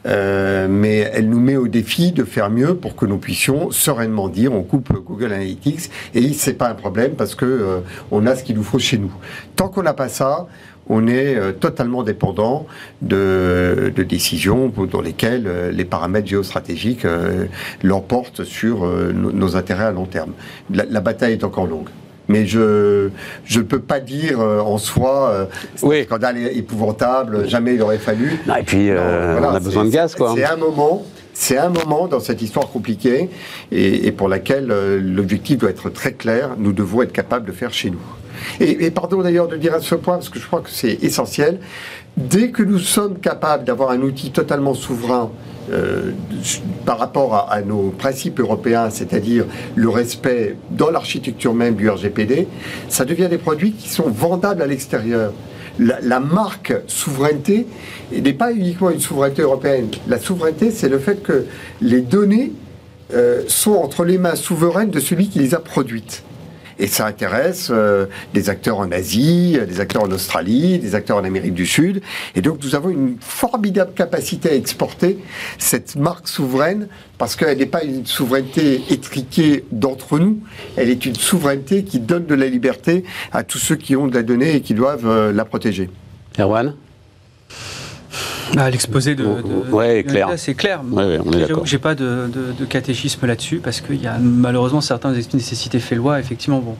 S3: Euh, mais elle nous met au défi de faire mieux pour que nous puissions sereinement dire on coupe Google Analytics et c'est pas un problème parce que euh, on a ce qu'il nous faut chez nous. Tant qu'on n'a pas ça, on est euh, totalement dépendant de, décisions dans lesquelles euh, les paramètres géostratégiques euh, l'emportent sur nos, intérêts à long terme. La, bataille est encore longue. Mais je ne peux pas dire en soi, c'est un scandale épouvantable, jamais il aurait fallu.
S2: et puis, on a besoin de gaz, quoi.
S3: C'est un moment c'est un moment dans cette histoire compliquée et, pour laquelle l'objectif doit être très clair. Nous devons être capables de faire chez nous. Et, pardon d'ailleurs de dire à ce point, parce que je crois que c'est essentiel, dès que nous sommes capables d'avoir un outil totalement souverain euh, par rapport à, nos principes européens, c'est-à-dire le respect dans l'architecture même du RGPD, ça devient des produits qui sont vendables à l'extérieur. La, marque souveraineté n'est pas uniquement une souveraineté européenne. La souveraineté, c'est le fait que les données euh, sont entre les mains souveraines de celui qui les a produites. Et ça intéresse euh, des acteurs en Asie, des acteurs en Australie, des acteurs en Amérique du Sud. Et donc nous avons une formidable capacité à exporter cette marque souveraine parce qu'elle n'est pas une souveraineté étriquée d'entre nous, elle est une souveraineté qui donne de la liberté à tous ceux qui ont de la donnée et qui doivent euh, la protéger.
S2: Erwan?
S5: Bah, L'exposé de,
S2: ouais, clair.
S5: c'est clair.
S2: Ouais, ouais,
S5: J'ai pas de, de catéchisme là-dessus parce qu'il y a malheureusement certaines nécessités fait loi. Effectivement, bon,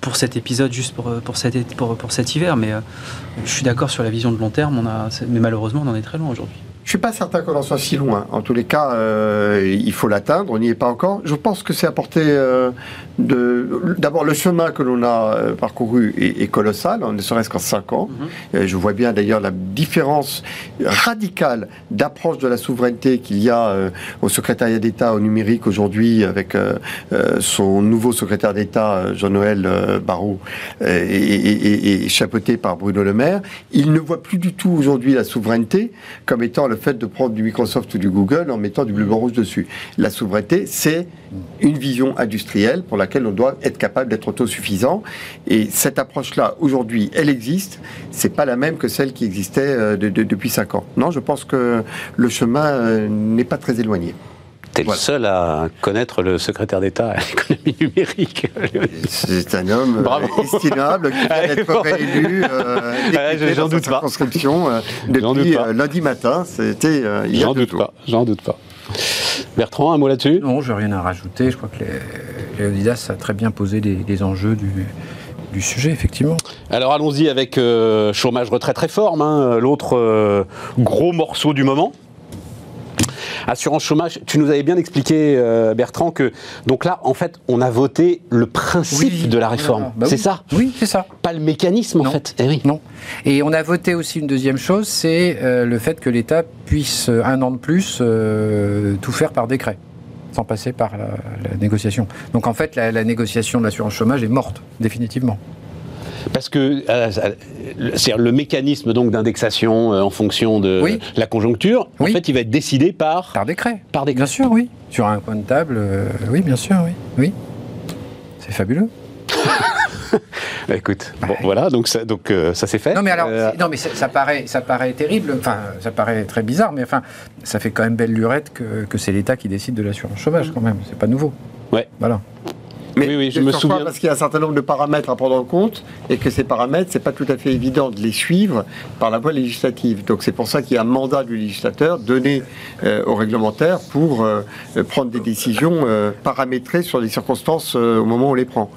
S5: pour cet épisode, juste pour, pour, cet, pour, pour cet hiver, mais euh, je suis d'accord sur la vision de long terme. On a, mais malheureusement, on en est très loin aujourd'hui.
S3: Je suis pas certain qu'on en soit si loin. En tous les cas, euh, il faut l'atteindre. On n'y est pas encore. Je pense que c'est apporté euh, de. D'abord, le chemin que l'on a euh, parcouru est, est colossal, ne serait-ce qu'en 5 ans.
S2: Mhm.
S3: Euh, je vois bien d'ailleurs la différence radicale d'approche de la souveraineté qu'il y a euh, au secrétariat d'État au numérique aujourd'hui avec son nouveau secrétaire d'État Jean-Noël et, et- et- et chapeauté par Bruno Le Maire. Il ne voit plus du tout aujourd'hui la souveraineté comme étant le fait de prendre du Microsoft ou du Google en mettant du bleu blanc rouge dessus. La souveraineté, c'est une vision industrielle pour laquelle on doit être capable d'être autosuffisant. Et cette approche-là, aujourd'hui, elle existe. C'est pas la même que celle qui existait euh, de- de- depuis cinq ans. Non, je pense que le chemin euh, n'est pas très éloigné.
S2: T'es
S3: Voilà.
S2: le seul à connaître le secrétaire d'État à l'économie numérique.
S3: C'est un homme euh,
S2: Bravo.
S3: estimable qui vient d'être réélu euh,
S2: j'en doute pas.
S3: circonscription euh,
S2: J'en doute
S3: depuis
S2: pas.
S3: euh, lundi matin. C'était euh, il y a deux
S2: doute pas, j'en doute pas. Bertrand, un mot là-dessus?
S4: Non, je n'ai rien à rajouter. Je crois que les- Léonidas a très bien posé les, les enjeux du, du sujet, effectivement.
S2: Alors allons-y avec euh, chômage, retraite, réforme, hein, l'autre euh, gros morceau du moment. Assurance chômage, tu nous avais bien expliqué, euh, Bertrand, que donc là, en fait, on a voté le principe de la réforme.
S4: Bah
S2: c'est
S4: oui.
S2: ça
S4: Oui, c'est ça.
S2: Pas le mécanisme, en fait. Eh oui.
S4: Non. Et on a voté aussi une deuxième chose, c'est euh, le fait que l'État puisse, euh, un an de plus, euh, tout faire par décret, sans passer par la, la négociation. Donc en fait, la, la négociation de l'assurance chômage est morte, définitivement.
S2: Parce que euh, c'est le mécanisme donc d'indexation euh, en fonction de
S4: Oui.
S2: la conjoncture, en fait, il va être décidé par,
S4: Par décret.
S2: par décret.
S4: Bien sûr, oui. Sur un coin de table, euh, oui, bien sûr, oui. Oui. C'est fabuleux.
S2: Bah, écoute, bon, voilà, donc ça, donc, euh, ça s'est fait.
S4: Non mais alors,
S2: Euh,
S4: non mais ça, ça paraît, ça paraît terrible. Enfin, ça paraît très bizarre, mais enfin, ça fait quand même belle lurette que, que c'est l'État qui décide de l'assurance chômage quand même. C'est pas nouveau.
S2: Ouais.
S4: Voilà.
S3: Mais
S2: Oui, oui, je me souviens.
S3: Parce qu'il y a un certain nombre de paramètres à prendre en compte et que ces paramètres, c'est pas tout à fait évident de les suivre par la voie législative. Donc c'est pour ça qu'il y a un mandat du législateur donné euh, aux réglementaires pour euh, euh, prendre des décisions euh, paramétrées sur les circonstances euh, au moment où on les prend.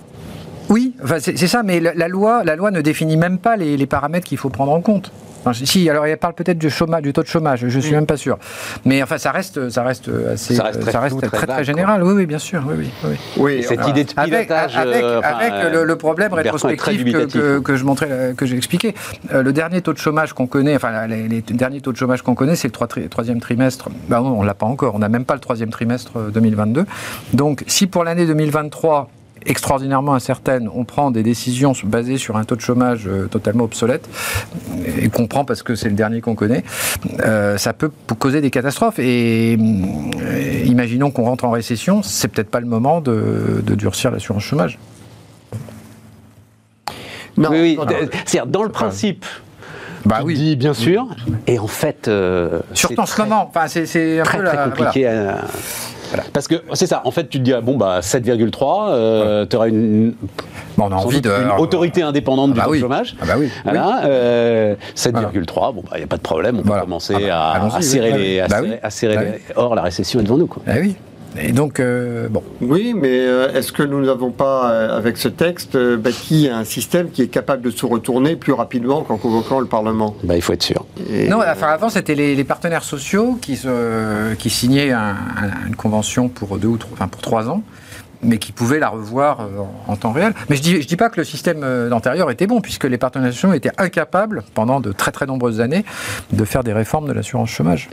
S4: Oui, enfin, c'est c'est ça, mais la, la loi, la loi ne définit même pas les, les paramètres qu'il faut prendre en compte. Enfin, si, alors elle parle peut-être du chômage, du taux de chômage, je suis même pas sûr. Mais enfin, ça reste, ça reste assez,
S2: Ça reste très flou, très
S4: très, très,
S2: vague,
S4: général. Oui, oui, bien sûr. Oui, oui, oui.
S3: Oui,
S2: Cette
S3: alors,
S2: idée de
S4: Avec,
S2: pilotage.
S4: avec,
S2: euh, enfin,
S4: avec
S2: euh,
S4: le, le problème rétrospectif que,
S2: dubitatif.
S4: que, que je montrais, euh, que j'ai expliqué. Euh, le dernier taux de chômage qu'on connaît, enfin les, les derniers taux de chômage qu'on connaît, c'est le troisième trimestre. Ben non, on l'a pas encore. On n'a même pas le troisième trimestre euh, 2022. Donc, si pour l'année 2023 extraordinairement incertaine, on prend des décisions basées sur un taux de chômage euh, totalement obsolète, et qu'on prend parce que c'est le dernier qu'on connaît, euh, ça peut causer des catastrophes. Et euh, imaginons qu'on rentre en récession, c'est peut-être pas le moment de, de durcir l'assurance chômage.
S3: non,
S2: oui, d- c'est-à-dire dans le principe.
S4: Bah oui.
S2: dis bien sûr, et en fait. euh,
S4: Surtout en ce moment. Enfin, c'est, un
S2: très
S4: peu
S2: très compliqué. à- Parce que c'est ça, en fait, tu te dis, ah, bon, bah 7,3, euh, tu auras une,
S4: Bon, on a envie
S2: doute
S4: de.
S2: une autorité indépendante
S4: Ah bah
S2: du taux
S4: oui.
S2: chômage.
S4: Ah bah oui.
S2: Voilà, euh, 7,3, bon, bah, il n'y a pas de problème, on peut
S4: Voilà.
S2: commencer
S4: Ah bah,
S2: à, à serrer
S4: oui.
S2: les. À
S4: Bah Bah
S2: Or, la récession est devant nous. Quoi.
S4: Ah oui. Et donc, euh, bon.
S3: Oui, mais euh, est-ce que nous n'avons pas, euh, avec ce texte, bâti un système qui est capable de se retourner plus rapidement qu'en convoquant le Parlement?
S2: Bah, il faut être sûr.
S3: Et-
S4: Non, enfin, avant, c'était les, les partenaires sociaux qui, se, qui signaient un- un- une convention pour deux ou trois, enfin, pour trois ans, mais qui pouvaient la revoir euh, en, en temps réel. Mais je dis, je dis pas que le système antérieur était bon, puisque les partenaires sociaux étaient incapables, pendant de très très nombreuses années, de faire des réformes de l'assurance chômage.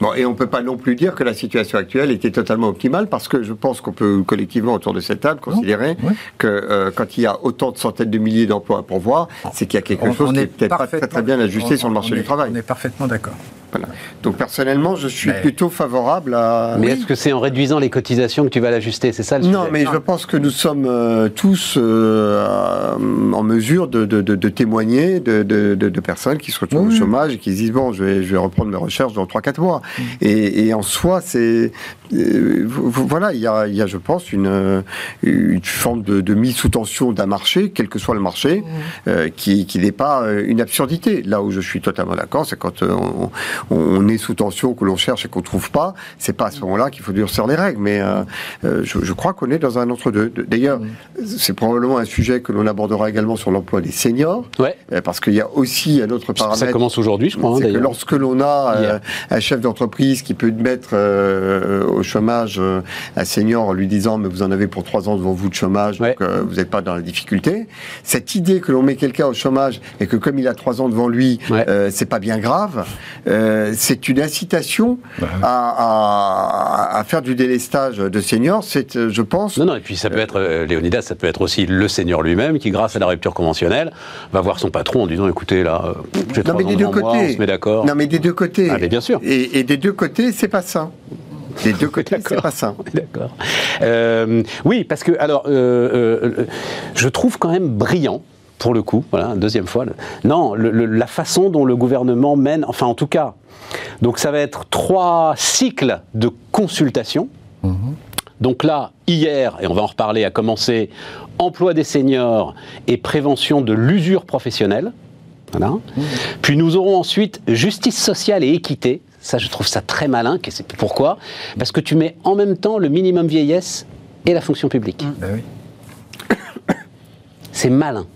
S3: Bon, et on ne peut pas non plus dire que la situation actuelle était totalement optimale, parce que je pense qu'on peut collectivement autour de cette table considérer
S4: oui.
S3: que euh, quand il y a autant de centaines de milliers d'emplois à pourvoir, c'est qu'il y a quelque
S4: On-
S3: chose
S4: on
S3: qui
S4: est
S3: est peut-être pas très, très bien ajusté
S4: on-
S3: sur le marché du travail.
S4: On est parfaitement d'accord.
S3: Voilà. Donc personnellement, je suis
S4: Mais-
S3: plutôt favorable à...
S2: Mais est-ce que c'est en réduisant les cotisations que tu vas l'ajuster C'est ça le
S3: Non,
S2: sujet?
S3: mais je pense que nous sommes euh, tous euh, en mesure de, de- de- de témoigner de, de- de- de personnes qui se retrouvent
S4: Oui.
S3: au chômage et qui se disent bon, je vais, je vais reprendre mes recherches dans 3-4 mois. Et, et en soi, c'est euh, voilà, il y a, il y a, je pense, une, euh, une forme de, de mise sous tension d'un marché, quel que soit le marché, euh, qui, qui n'est pas euh, une absurdité. Là où je suis totalement d'accord, c'est quand euh, on, on est sous tension, que l'on cherche et qu'on trouve pas, c'est pas à ce moment-là qu'il faut durcir les règles. Mais euh, euh, je, je crois qu'on est dans un entre-deux. D'ailleurs, c'est probablement un sujet que l'on abordera également sur l'emploi des seniors,
S2: Ouais.
S3: euh, parce qu'il y a aussi un autre paramètre.
S2: Ça commence aujourd'hui, je crois, hein,
S3: C'est que lorsque l'on a euh, un chef d'entreprise qui peut mettre euh, au chômage euh, un senior en lui disant mais vous en avez pour trois ans devant vous de chômage,
S2: Ouais.
S3: donc euh, vous n'êtes pas dans la difficulté. Cette idée que l'on met quelqu'un au chômage et que comme il a trois ans devant lui,
S2: Ouais.
S3: euh, c'est pas bien grave, euh, c'est une incitation à, à- à faire du délestage de seniors. C'est, euh, je pense,
S2: Non, non, et puis ça peut être, euh, Léonidas, ça peut être aussi le seigneur lui-même qui, grâce à la rupture conventionnelle, va voir son patron en disant écoutez, là, euh, j'ai trois
S3: mais
S2: ans
S3: des deux
S2: devant moi,
S3: côtés.
S2: on se met d'accord.
S3: Non, mais des deux côtés.
S2: Ah, mais bien sûr.
S3: Et, et des deux côtés, c'est pas ça. Des deux côtés, c'est
S2: D'accord.
S3: pas ça.
S2: D'accord. Euh, oui, parce que, alors, euh, euh, je trouve quand même brillant. Pour le coup, voilà, deuxième fois. Non, le- le- la façon dont le gouvernement mène, enfin en tout cas, donc ça va être trois cycles de consultation. Donc là, hier, et on va en reparler, a commencé emploi des seniors et prévention de l'usure professionnelle. Voilà. Puis nous aurons ensuite justice sociale et équité. Ça, je trouve ça très malin. Pourquoi? Parce que tu mets en même temps le minimum vieillesse et la fonction publique.
S4: Ben oui.
S2: C'est malin.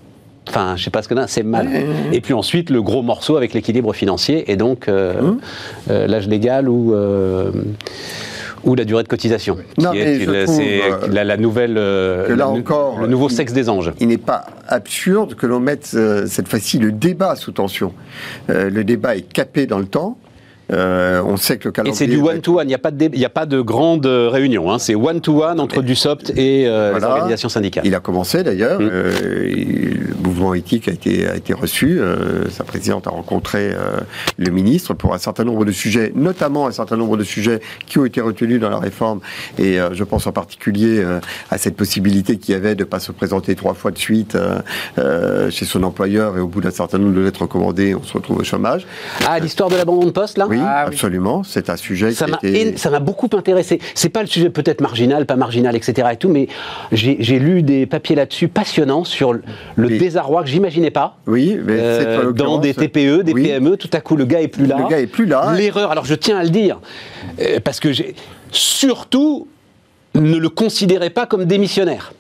S2: Enfin, je sais pas ce que c'est, c'est malin. Et puis ensuite, le gros morceau avec l'équilibre financier et donc euh,
S3: Hum.
S2: euh, l'âge légal ou, euh, ou la durée de cotisation.
S3: Non,
S2: qui
S3: mais
S2: est,
S3: euh,
S2: la, la nouvelle. euh,
S3: que là
S2: le-
S3: encore,
S2: Le nouveau
S3: il-
S2: sexe des anges.
S3: Il n'est pas absurde que l'on mette euh, cette fois-ci le débat sous tension. Le débat est capé dans le temps. Euh, on sait que le
S2: Et
S3: calendrier.
S2: c'est du one-to-one, il n'y a, pas de dé- il y a pas de grande euh, réunion. hein. C'est one-to-one entre Dussopt et euh,
S3: Voilà.
S2: les organisations syndicales.
S3: Il a commencé d'ailleurs.
S2: Mm.
S3: euh, et le mouvement éthique a été, a été reçu. sa présidente a rencontré le ministre pour un certain nombre de sujets, notamment un certain nombre de sujets qui ont été retenus dans la réforme. Et je pense en particulier à cette possibilité qu'il y avait de ne pas se présenter trois fois de suite chez son employeur et au bout d'un certain nombre de lettres recommandées, on se retrouve au chômage.
S2: Ah, l'histoire de l'abandon de poste, là?
S3: Oui,
S4: Ah oui.
S3: absolument. C'est un sujet
S2: Ça
S3: qui
S2: m'a
S3: été...
S2: beaucoup intéressé. C'est pas le sujet peut-être marginal, pas marginal, etc. et tout, mais j'ai lu des papiers là-dessus passionnants sur le, désarroi que j'imaginais pas.
S3: Oui, mais
S2: Euh, dans des TPE, des
S3: Oui.
S2: PME, tout à coup le gars est plus là.
S3: Le gars est plus là.
S2: L'erreur, alors je tiens à le dire, euh, parce que j'ai surtout ne le considérez pas comme démissionnaire.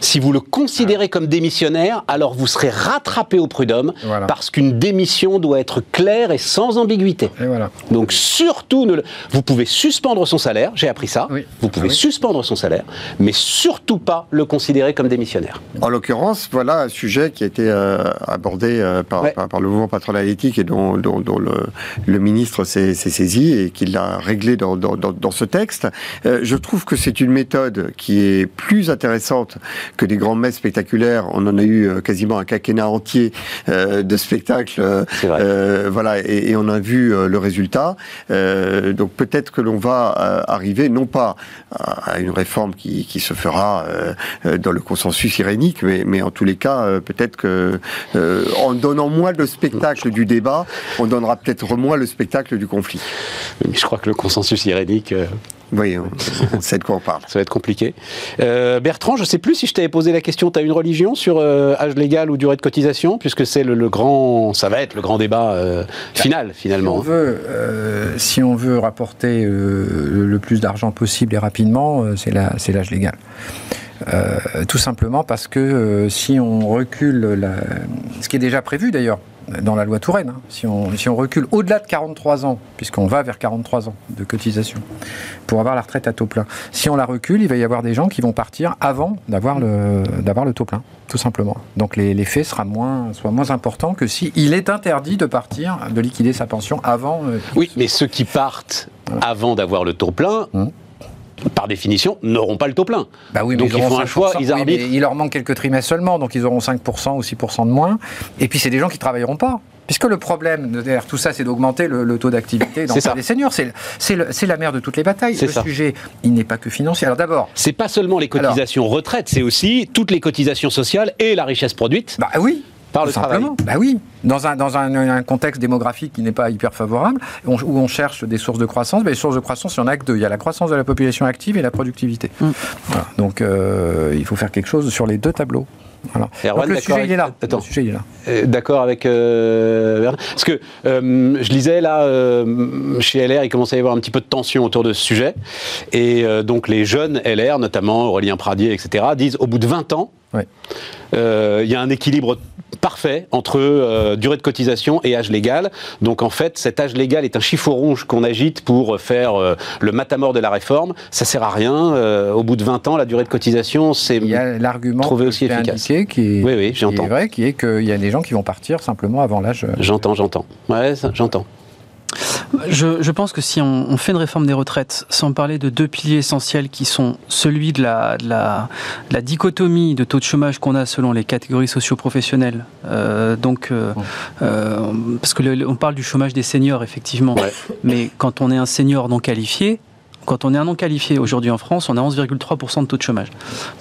S2: Si vous le considérez comme démissionnaire, alors vous serez rattrapé au prud'homme
S4: Voilà.
S2: parce qu'une démission doit être claire et sans ambiguïté.
S4: Et voilà.
S2: Donc surtout, ne le- vous pouvez suspendre son salaire, j'ai appris ça,
S4: Oui.
S2: vous pouvez
S4: Ah oui.
S2: suspendre son salaire, mais surtout pas le considérer comme démissionnaire.
S3: En l'occurrence, voilà un sujet qui a été euh, abordé euh, par,
S2: Ouais.
S3: par, par le mouvement patronal éthique et dont, dont- dont le, le ministre s'est s'est saisi et qu'il l'a réglé dans, dans- dans- dans ce texte. Euh, je trouve que c'est une méthode qui est plus intéressante que des grands messes spectaculaires. On en a eu euh, quasiment un quinquennat entier euh, de spectacles. euh, voilà, et, et on a vu le résultat. Euh, donc peut-être que l'on va arriver non pas à une réforme qui, qui se fera dans le consensus irénique, mais, mais en tous les cas, peut-être que euh, en donnant moins le spectacle du débat, on donnera peut-être moins le spectacle du conflit.
S2: Mais je crois que le consensus irénique,
S3: Oui, on, on sait de quoi on parle.
S2: ça va être compliqué. Euh, Bertrand, je ne sais plus si je t'avais posé la question, tu as une religion sur euh, âge légal ou durée de cotisation, puisque c'est le, le grand, ça va être le grand débat euh, final
S4: Si on
S2: finalement.
S4: veut, euh, si on veut rapporter euh, le- plus d'argent possible et rapidement, euh, c'est la- c'est l'âge légal. Euh, tout simplement parce que euh, si on recule, la- ce qui est déjà prévu d'ailleurs dans la loi Touraine, hein, si, on, si on recule au-delà de 43 ans, puisqu'on va vers 43 ans de cotisation pour avoir la retraite à taux plein, si on la recule, il va y avoir des gens qui vont partir avant d'avoir le, d'avoir le taux plein, tout simplement. Donc les- l'effet sera moins, soit moins important que si il est interdit de partir, de liquider sa pension avant. euh,
S2: Oui, mais ceux qui partent avant d'avoir le taux plein,
S4: Hum.
S2: Par définition, n'auront pas le taux plein.
S4: Bah oui, mais
S2: Donc
S4: ils
S2: ils font un
S4: 5%.
S2: choix, ils
S4: Oui,
S2: arbitrent.
S4: il leur manque quelques trimestres seulement, donc ils auront 5% ou 6% de moins. Et puis c'est des gens qui travailleront pas. Puisque le problème derrière tout ça, c'est d'augmenter le, le taux d'activité dans des seniors. C'est la mère de toutes les batailles. Le
S2: ça.
S4: sujet, il n'est pas que financier. Alors d'abord,
S2: C'est pas seulement les cotisations retraite, c'est aussi toutes les cotisations sociales et la richesse produite
S4: bah oui.
S2: Par
S4: tout
S2: le travail.
S4: simplement. Bah oui. Dans un, dans un, un contexte démographique qui n'est pas hyper favorable, on- où on cherche des sources de croissance, bah, les sources de croissance, il y en a que deux. Il y a la croissance de la population active et la productivité.
S2: Mm.
S4: Voilà. Donc euh, il faut faire quelque chose sur les deux tableaux. Voilà.
S2: Erwan,
S4: Donc le
S2: d'accord
S4: sujet, il est là.
S2: avec- Attends.
S4: Le sujet, il est là.
S2: Euh, D'accord avec euh, Parce que euh, je lisais là, euh, chez LR, il commençait à y avoir un petit peu de tension autour de ce sujet. Et euh, donc les jeunes LR, notamment Aurélien Pradier, etc., disent au bout de 20 ans,
S4: Ouais.
S2: euh, il y a un équilibre parfait entre euh, durée de cotisation et âge légal. Donc en fait, cet âge légal est un chiffon rouge qu'on agite pour faire euh, le matamor de la réforme. Ça sert à rien. Euh, au bout de 20 ans, la durée de cotisation, c'est
S4: l'argument
S2: Trouvé aussi efficace.
S4: qui est,
S2: Oui, oui,
S4: qui est vrai, qui est qu'il y a des gens qui vont partir simplement avant l'âge.
S2: J'entends, j'entends. Ouais, j'entends.
S5: Je, je pense que si on, on fait une réforme des retraites sans parler de deux piliers essentiels qui sont celui de la, de la, de la dichotomie de taux de chômage qu'on a selon les catégories socio-professionnelles, euh, donc euh, euh, parce que le- on parle du chômage des seniors effectivement,
S2: Ouais.
S5: mais quand on est un senior non qualifié, quand on est un non qualifié aujourd'hui en France, on a 11,3% de taux de chômage.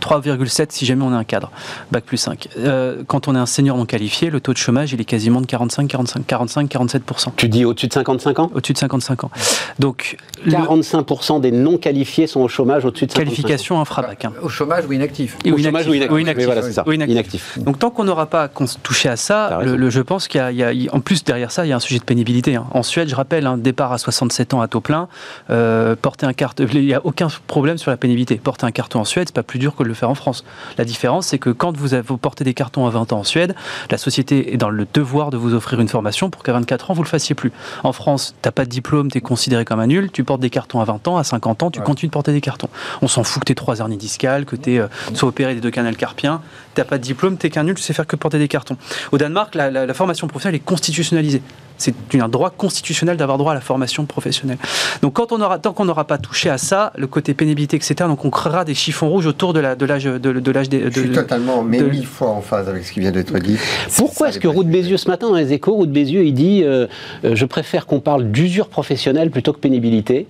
S5: 3,7 si jamais on est un cadre, bac plus 5. Euh, quand on est un senior non qualifié, le taux de chômage il est quasiment de 45, 45, 45, 47%
S2: Tu dis au-dessus de 55 ans?
S5: Au-dessus de 55 ans. Donc, le-
S2: 45% des non qualifiés sont au chômage au-dessus de 55 ans.
S5: qualification infrabac. hein.
S4: Au chômage ou inactif
S5: Et
S2: Au chômage ou inactif.
S5: Ou inactif.
S2: Oui, voilà, c'est ça.
S5: Ou inactif.
S2: Inactif.
S5: Donc tant qu'on n'aura pas touché à ça,
S2: raison.
S5: le, le- je pense qu'il y a, y en plus derrière ça, il y a un sujet de pénibilité. hein. En Suède, je rappelle, un départ à 67 ans à taux plein, euh, porter un carton, il n'y a aucun problème sur la pénibilité. Porter un carton en Suède, c'est pas plus dur que de le faire en France. La différence, c'est que quand vous, avez, vous portez des cartons à 20 ans en Suède, la société est dans le devoir de vous offrir une formation pour qu'à 24 ans, vous le fassiez plus. En France, t'as pas de diplôme, tu es considéré comme un nul, tu portes des cartons à 20 ans, à 50 ans, tu
S4: Ouais.
S5: continues de porter des cartons. On s'en fout que tu trois hernies discales, que tu sois opéré des deux canaux carpiens, t'as pas de diplôme, t'es qu'un nul, tu sais faire que porter des cartons. Au Danemark, la, la- la formation professionnelle est constitutionnalisée. C'est un droit constitutionnel d'avoir droit à la formation professionnelle. Donc quand on aura, tant qu'on n'aura pas touché à ça, le côté pénibilité, etc., donc on créera des chiffons rouges autour de l'âge de, de l'âge des-
S3: Je suis totalement, mais
S5: de-
S3: mille fois en phase avec ce qui vient d'être dit.
S2: Pourquoi est-ce que Roux de Bézieux, ce matin dans les échos, Roux de Bézieux, il dit euh, euh, Je préfère qu'on parle d'usure professionnelle plutôt que pénibilité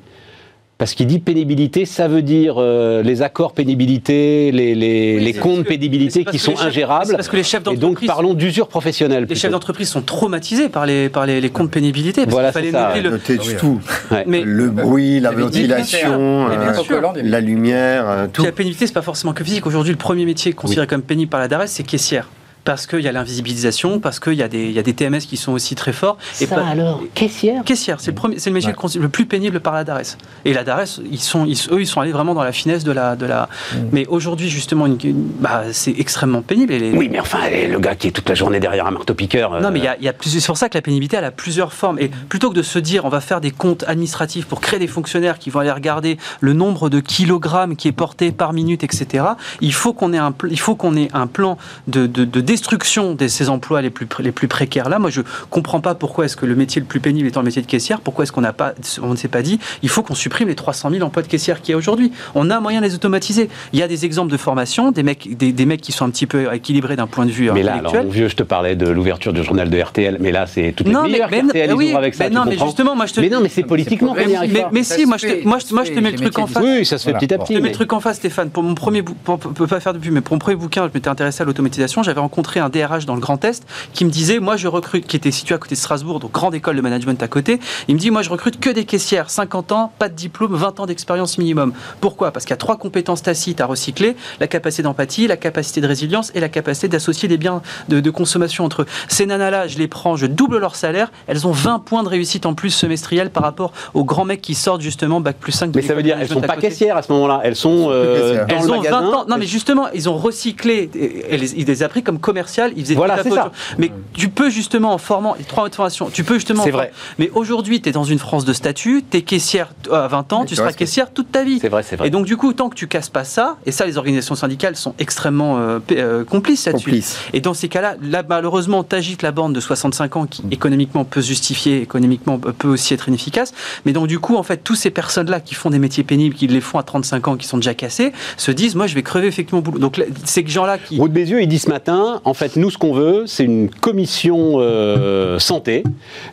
S2: parce qu'il dit pénibilité, ça veut dire euh, les accords pénibilité, les, les,
S5: Oui,
S2: les comptes
S5: que-
S2: pénibilité qui sont
S5: chefs-
S2: ingérables.
S5: parce que les chefs
S2: Et donc parlons d'usure professionnelle.
S5: Les
S2: plutôt.
S5: chefs d'entreprise sont traumatisés par les, par les, les comptes pénibilité. Parce
S2: Voilà,
S5: fallait
S2: ça,
S5: noter le-
S4: oui,
S3: tout.
S2: Ouais.
S5: Mais
S3: Le bruit, la ventilation, euh, la lumière, euh, tout.
S5: Puis la pénibilité, c'est pas forcément que physique. Aujourd'hui, le premier métier considéré comme pénible par la DARES, c'est caissière. Parce qu'il y a l'invisibilisation, parce qu'il y, a des- il y a des TMS qui sont aussi très forts.
S2: Ça
S5: pas-
S2: alors, caissière?
S5: Caissière, c'est le, premier, le métier le plus pénible par la DARES. Et la DARES, ils sont, ils- eux, ils sont allés vraiment dans la finesse de la. De la... Mais aujourd'hui, justement, une- une- bah, c'est extrêmement pénible. Et les-
S2: Oui, mais enfin, le gars qui est toute la journée derrière un marteau-piqueur. euh,
S5: Non, mais il y a, il y a plus- c'est pour ça que la pénibilité, elle a plusieurs formes. Et plutôt que de se dire, on va faire des comptes administratifs pour créer des fonctionnaires qui vont aller regarder le nombre de kilogrammes qui est porté par minute, etc., il faut qu'on ait un, pl- il faut qu'on ait un plan de, de- de destruction de ces emplois les plus, les plus précaires. Là, moi, je comprends pas pourquoi est-ce que le métier le plus pénible étant le métier de caissière, pourquoi est-ce qu'on n'a pas, on ne s'est pas dit, il faut qu'on supprime les 300 000 emplois de caissière qu'il y a aujourd'hui. On a moyen de les automatiser. Il y a des exemples de formation, des mecs, des, des mecs qui sont un petit peu équilibrés d'un point de vue
S2: Mais là, alors,
S5: intellectuel.
S2: mon vieux, je te parlais de l'ouverture du journal de RTL, mais là, c'est toutes les
S5: Non, mais, mais,
S2: RTL,
S5: oui,
S2: avec ça,
S5: mais non, mais justement, moi je te
S2: Mais non, mais c'est politiquement qu'on n'y arrive
S5: mais, si, moi je, te, moi, je-
S4: se
S5: moi, je te mets le truc en face.
S2: Oui, ça se fait petit à petit.
S5: Je te mets
S2: mais-
S5: le truc en face, Stéphane. Pour mon premier, pour pas faire de pub, mais pour mon premier bouquin, je m'étais intéressé à l'automatisation. J'avais rencontré un DRH dans le Grand Est qui me disait, moi je recrute, qui était situé à côté de Strasbourg, donc grande école de management à côté. Il me dit, moi je recrute que des caissières, 50 ans, pas de diplôme, 20 ans d'expérience minimum. Pourquoi? Parce qu'il y a trois compétences tacites à recycler la capacité d'empathie, la capacité de résilience et la capacité d'associer des biens de, de consommation entre eux. Ces nanas-là, je les prends, je double leur salaire. Elles ont 20 points de réussite en plus semestriel par rapport aux grands mecs qui sortent justement bac plus 5 de
S2: Mais ça veut dire, elles sont pas caissières à ce moment-là, elles sont euh, dans
S5: Elles
S2: le
S5: ont
S2: magasin.
S5: 20 ans. Non, mais justement, ils ont recyclé. et- et les- Ils les a pris comme commercial. Ils faisaient
S2: Voilà,
S5: tout
S2: ça.
S5: Mais tu peux justement, en formant les trois modes de formation, tu peux justement.
S2: C'est vrai.
S5: Mais aujourd'hui, tu es dans une France de statut, tu es caissière à 20 ans, tu seras caissière toute ta vie.
S2: C'est vrai, c'est vrai.
S5: Et donc, du coup, tant que tu casses pas ça, et ça, les organisations syndicales sont extrêmement euh, euh, complices là-dessus.
S3: Complice.
S5: Et dans ces cas-là, là, malheureusement, t'agites la bande de 65 ans qui économiquement peut se justifier, économiquement peut aussi être inefficace. Mais donc, du coup, en fait, toutes ces personnes-là qui font des métiers pénibles, qui les font à 35 ans, qui sont déjà cassés, se disent, moi, je vais crever effectivement au boulot. Donc, ces gens-là qui.
S2: Roux de Bézieux, il dit ce matin, en fait, nous, ce qu'on veut, c'est une commission euh, santé.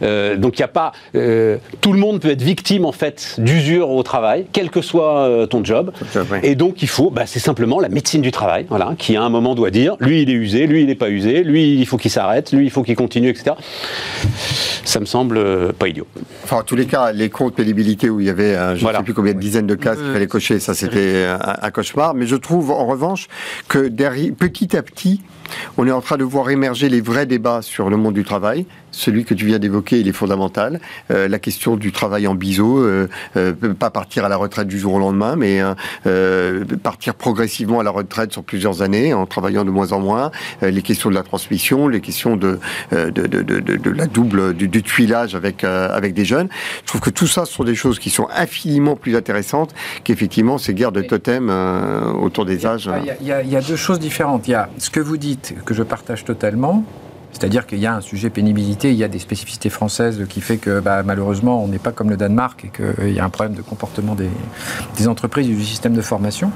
S2: Euh, donc, il n'y a pas. euh, tout le monde peut être victime, en fait, d'usure au travail, quel que soit euh, ton job. Et donc, il faut, bah, c'est simplement la médecine du travail, voilà, qui à un moment doit dire, lui, il est usé, lui, il n'est pas usé, lui, il faut qu'il s'arrête, lui, il faut qu'il continue, etc. Ça me semble euh, pas idiot.
S3: Enfin, en tous les cas, les comptes pénibilité où il y avait, euh, je ne
S2: Voilà.
S3: sais plus combien de dizaines de cases qu'il fallait cocher, ça c'était un, un cauchemar. Mais je trouve en revanche que derrière, petit à petit, On est en train de voir émerger les vrais débats sur le monde du travail. Celui que tu viens d'évoquer, il est fondamental. Euh, la question du travail en biseau, euh, euh, pas partir à la retraite du jour au lendemain, mais partir progressivement à la retraite sur plusieurs années en travaillant de moins en moins. Les questions de la transmission, les questions de, de, de, de, de la double du, du tuilage avec avec des jeunes. Je trouve que tout ça sont des choses qui sont infiniment plus intéressantes qu'effectivement ces guerres de totem autour des âges.
S4: Y a, il y, a, deux choses différentes. Il y a ce que vous dites, que je partage totalement, c'est-à-dire qu'il y a un sujet pénibilité, il y a des spécificités françaises qui fait que bah, malheureusement on n'est pas comme le Danemark et qu'il y a un problème de comportement des, des, entreprises et du système de formation.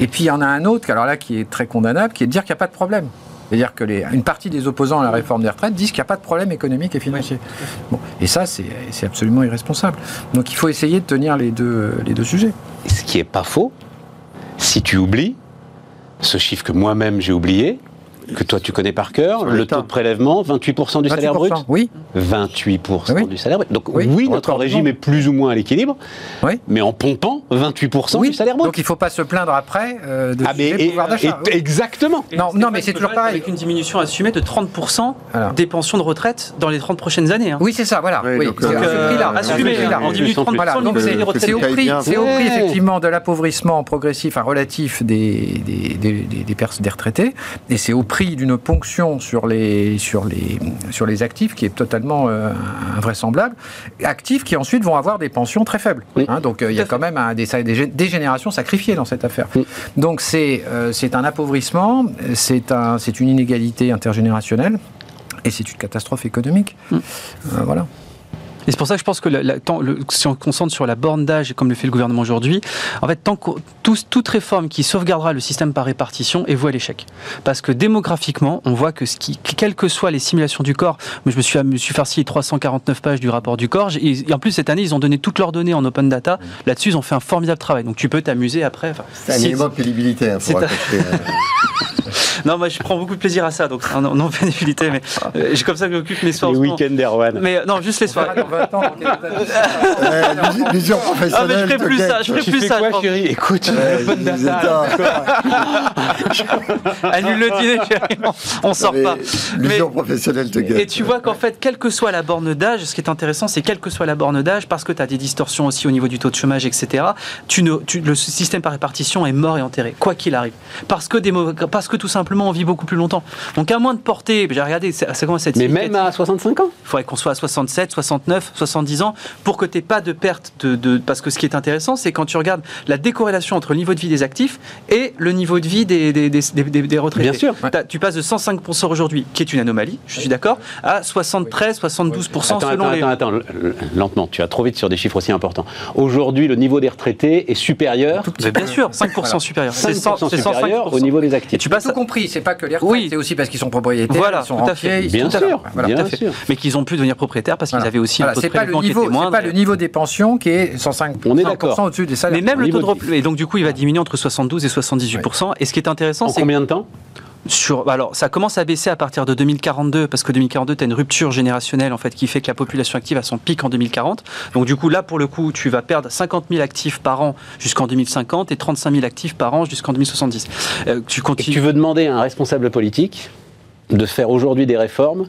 S4: Et puis il y en a un autre, alors là qui est très condamnable, qui est de dire qu'il n'y a pas de problème. C'est-à-dire que les, une partie des opposants à la réforme des retraites disent qu'il n'y a pas de problème économique et financier. Bon, et ça, c'est absolument irresponsable. Donc il faut essayer de tenir les deux, les deux sujets.
S2: Ce qui n'est pas faux, si tu oublies ce chiffre que moi-même j'ai oublié, que toi tu connais par cœur, le taux de prélèvement, 28% du 28%, salaire brut
S4: Oui.
S2: 28% oui. du salaire brut. Donc oui, oui notre régime est plus ou moins à l'équilibre,
S4: oui.
S2: mais en pompant 28% oui. du salaire brut.
S4: Donc il ne faut pas se plaindre après euh, de
S2: ah, mais, et, pouvoir d'achat.
S4: Exactement.
S5: Et non, non mais c'est toujours pareil. Avec une diminution assumée de 30% Alors. des pensions de retraite dans les 30 prochaines années. Hein.
S4: Oui, c'est ça, voilà. Oui,
S5: donc, donc euh, prix-là, assumé, là, on diminue 30%
S4: voilà, donc c'est au prix, au prix effectivement de l'appauvrissement progressif, enfin relatif des, des, des, des, des retraités, et c'est au prix d'une ponction sur les, sur les, sur les actifs qui est totalement euh, invraisemblable. Actifs qui ensuite vont avoir des pensions très faibles. Oui. Hein, donc il euh, y a quand même un, des, générations sacrifiées dans cette affaire. Oui. Donc c'est euh, un appauvrissement, c'est un, une inégalité intergénérationnelle et c'est une catastrophe économique.
S5: Mm.
S4: Euh, voilà.
S5: Et c'est pour ça que je pense que la, la, tant, le, si on concentre sur la borne d'âge, comme le fait le gouvernement aujourd'hui, en fait, tant que, tout, toute réforme qui sauvegardera le système par répartition est vouée à l'échec. Parce que démographiquement, on voit que, ce qui, quelles que soient les simulations du corps, je me suis, me suis farci les 349 pages du rapport du corps, et, et, en plus cette année, ils ont donné toutes leurs données en open data. Là-dessus, ils ont fait un formidable travail. Donc tu peux t'amuser après. Enfin,
S3: c'est un élément de pénibilité. Hein, pour
S5: non, moi je prends beaucoup de plaisir à ça, donc non, pénibilité, mais euh, j'ai comme ça que j'occupe mes soirs.
S2: Les week-ends d'Erwan.
S5: Mais non, juste les soirs.
S3: Vision professionnelle.
S5: Ah, mais je ferai plus ça, je ferai plus ça.
S2: Quoi, chérie Écoute, euh, l'open data.
S5: Annule le dîner, chérie. On, sort pas.
S3: Vision professionnelle te guette.
S5: Et tu vois qu'en fait, quelle que soit la borne d'âge, ce qui est intéressant, c'est quelle que soit la borne d'âge, parce que tu as des distorsions aussi au niveau du taux de chômage, etc. Tu ne, tu, le système par répartition est mort et enterré, quoi qu'il arrive. Parce que, des, parce que tout simplement, on vit beaucoup plus longtemps. Donc à moins de porter, j'ai regardé, c'est comment cette
S2: Mais même à 65 ans?
S5: Il faudrait qu'on soit à 67, 69, 70 ans pour que tu n'aies pas de perte de, de, Parce que ce qui est intéressant, c'est quand tu regardes la décorrélation entre le niveau de vie des actifs et le niveau de vie des, des, des, des, des retraités.
S2: Bien sûr.
S5: Tu passes de 105% aujourd'hui, qui est une anomalie, je suis d'accord, à 73, 72%
S2: attends,
S5: selon
S2: attends,
S5: les.
S2: Attends, attends, lentement, tu vas trop vite sur des chiffres aussi importants. Aujourd'hui, le niveau des retraités est supérieur.
S5: Mais bien sûr, 5% voilà. supérieur.
S2: 5% supérieur au niveau des actifs.
S4: Et tu passes tout compris, c'est pas que les retraites, oui. c'est aussi parce qu'ils sont propriétaires,
S5: voilà,
S4: ils sont
S5: tout à fait.
S4: Rentiers,
S2: bien,
S4: sont
S2: sûr,
S4: voilà,
S2: bien
S5: tout à fait.
S2: sûr.
S5: Mais qu'ils ont pu devenir propriétaires parce qu'ils
S4: voilà.
S5: avaient aussi
S4: voilà,
S5: un taux de
S4: niveau,
S5: qui était moindre.
S4: pas le niveau des pensions qui est 105
S2: On est d'accord.
S4: au-dessus des salaires.
S5: Mais même le taux de et donc du coup, il va diminuer entre 72 et 78 ouais. Et ce qui est intéressant,
S2: c'est combien de temps
S5: sur, alors, ça commence à baisser à partir de 2042, parce que 2042, tu as une rupture générationnelle en fait, qui fait que la population active a son pic en 2040. Donc, du coup, là, pour le coup, tu vas perdre 50 000 actifs par an jusqu'en 2050 et 35 000 actifs par an jusqu'en 2070.
S2: Euh, tu, continues... et tu veux demander à un responsable politique de faire aujourd'hui des réformes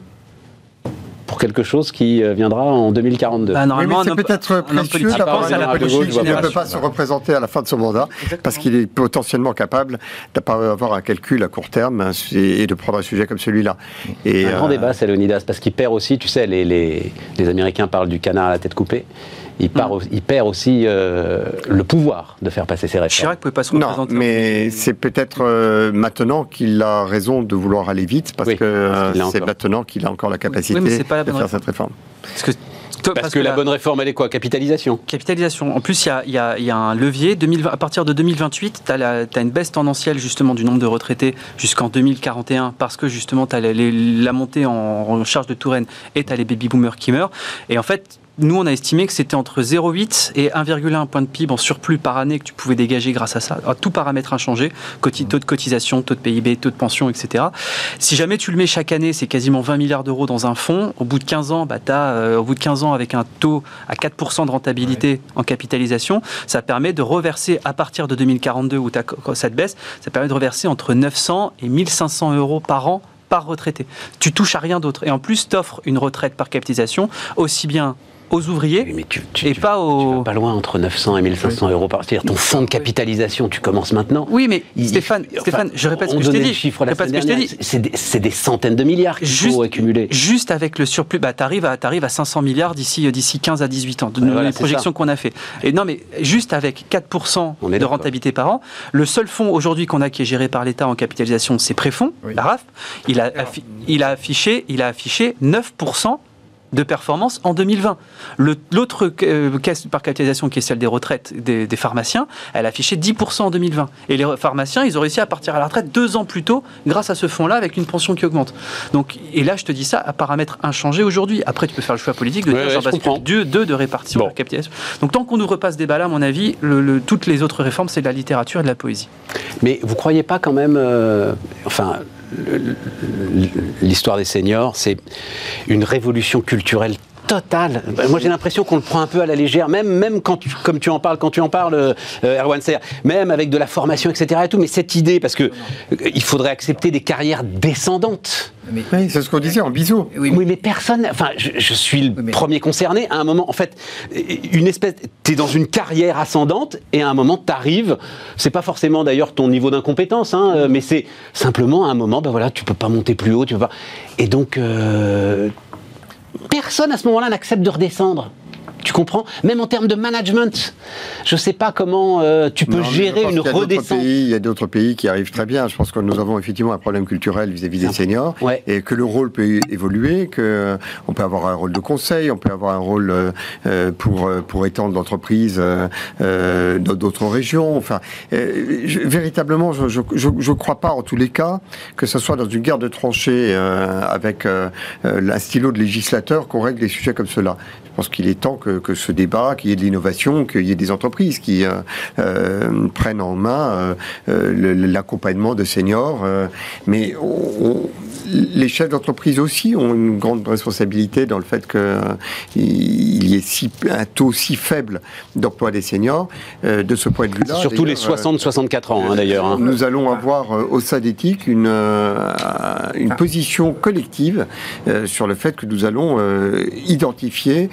S2: pour quelque chose qui viendra en 2042.
S3: Bah, normalement, oui, c'est peut-être précieux d'avoir un politique qui ne peut pas se représenter à la fin de son mandat, Exactement. parce qu'il est potentiellement capable d'avoir un calcul à court terme et de prendre un sujet comme celui-là.
S2: Un euh... grand débat, c'est Leonidas, parce qu'il perd aussi, tu sais, les, les, les Américains parlent du canard à la tête coupée il, part, mmh. il, perd aussi euh, le pouvoir de faire passer ses réformes.
S5: Chirac pouvait pas se représenter.
S3: Non, mais c'est peut-être euh, maintenant qu'il a raison de vouloir aller vite, parce
S2: oui,
S3: que euh, c'est maintenant qu'il a encore la capacité
S5: oui, la
S3: de faire cette réforme.
S5: Parce que
S2: parce, parce que, que, la, la bonne réforme, elle est quoi? Capitalisation
S5: Capitalisation. En plus, il y a, y, a, y a, un levier. 2020, à partir de 2028, tu as, as, une baisse tendancielle justement du nombre de retraités jusqu'en 2041 parce que justement, tu as la, la, montée en, en, charge de Touraine et tu as les baby boomers qui meurent. Et en fait, nous, on a estimé que c'était entre 0,8 et 1,1 point de PIB en surplus par année que tu pouvais dégager grâce à ça. Alors, tout paramètre inchangé, taux de cotisation, taux de PIB, taux de pension, etc. Si jamais tu le mets chaque année, c'est quasiment 20 milliards d'euros dans un fonds. Au bout de 15 ans, bah, as, euh, au bout de 15 ans, avec un taux à 4% de rentabilité en capitalisation, ça permet de reverser à partir de 2042 où ça te baisse, ça permet de reverser entre 900 et 1500 euros par an par retraité. Tu touches à rien d'autre. Et en plus, tu offres une retraite par capitalisation aussi bien aux ouvriers
S2: mais tu, et pas aux... pas loin entre 900 et 1500 euros par C'est-à-dire ton fonds de capitalisation, tu commences maintenant.
S5: Oui, mais Stéphane, Stéphane, je répète ce que je t'ai dit.
S2: C'est des, des, centaines de milliards qu'il faut accumuler.
S5: Juste avec le surplus, bah, tu arrives, à, arrives à 500 milliards d'ici 15 à 18 ans, de les projections qu'on a fait. Et non, mais juste avec 4% de rentabilité par an, le seul fonds aujourd'hui qu'on a qui est géré par l'État en capitalisation, c'est Préfonds, la RAF. Il a, il a affiché, il a affiché 9% de performance en 2020. L'autre euh, caisse par capitalisation, qui est celle des retraites des, pharmaciens, elle affichait 10% en 2020. Et les pharmaciens, ils ont réussi à partir à la retraite deux ans plus tôt grâce à ce fonds-là avec une pension qui augmente. Donc, et là, je te dis ça à paramètre inchangé aujourd'hui. Après, tu peux faire le choix politique de dire deux, de répartition de la capitalisation. Donc, tant qu'on n'ouvre pas ce débat-là, à mon avis, le, toutes les autres réformes, c'est de la littérature et de la poésie.
S2: Mais vous croyez pas quand même, euh, enfin, l'histoire des seniors, c'est une révolution culturelle totale. Moi, j'ai l'impression qu'on le prend un peu à la légère, même, même quand comme tu en parles, quand tu en parles, euh, Erwan Serre, même avec de la formation, etc. Et tout, mais cette idée, parce que euh, il faudrait accepter des carrières descendantes.
S3: oui, c'est ce qu'on disait en bisou.
S2: Oui, mais personne. Enfin, je, suis le premier concerné. À un moment, en fait, une espèce. Tu es dans une carrière ascendante et à un moment, tu arrives. C'est pas forcément d'ailleurs ton niveau d'incompétence, hein, euh, mais c'est simplement à un moment, ben voilà, tu peux pas monter plus haut, tu peux pas. Et donc, personne à ce moment-là n'accepte de redescendre. Tu comprends? Même en termes de management, je ne sais pas comment euh, tu peux gérer une redescente.
S3: Il y a d'autres pays qui arrivent très bien. Je pense que nous avons effectivement un problème culturel vis-à-vis des seniors et que le rôle peut évoluer, que on peut avoir un rôle de conseil, on peut avoir un rôle euh, pour pour étendre l'entreprise euh, dans d'autres régions. Enfin, véritablement, je, je, crois pas en tous les cas que ce soit dans une guerre de tranchées avec un stylo de législateur qu'on règle des sujets comme cela. Je pense qu'il est temps que, ce débat, qu'il y ait de l'innovation, qu'il y ait des entreprises qui euh, euh, prennent en main euh, l'accompagnement de seniors. mais les chefs d'entreprise aussi ont une grande responsabilité dans le fait qu'il y ait si, un taux si faible d'emploi des seniors. de ce point de vue-là.
S2: Surtout les 60-64 ans, hein, d'ailleurs. Hein.
S3: Nous allons avoir au SADETIC une, une position collective sur le fait que nous allons identifier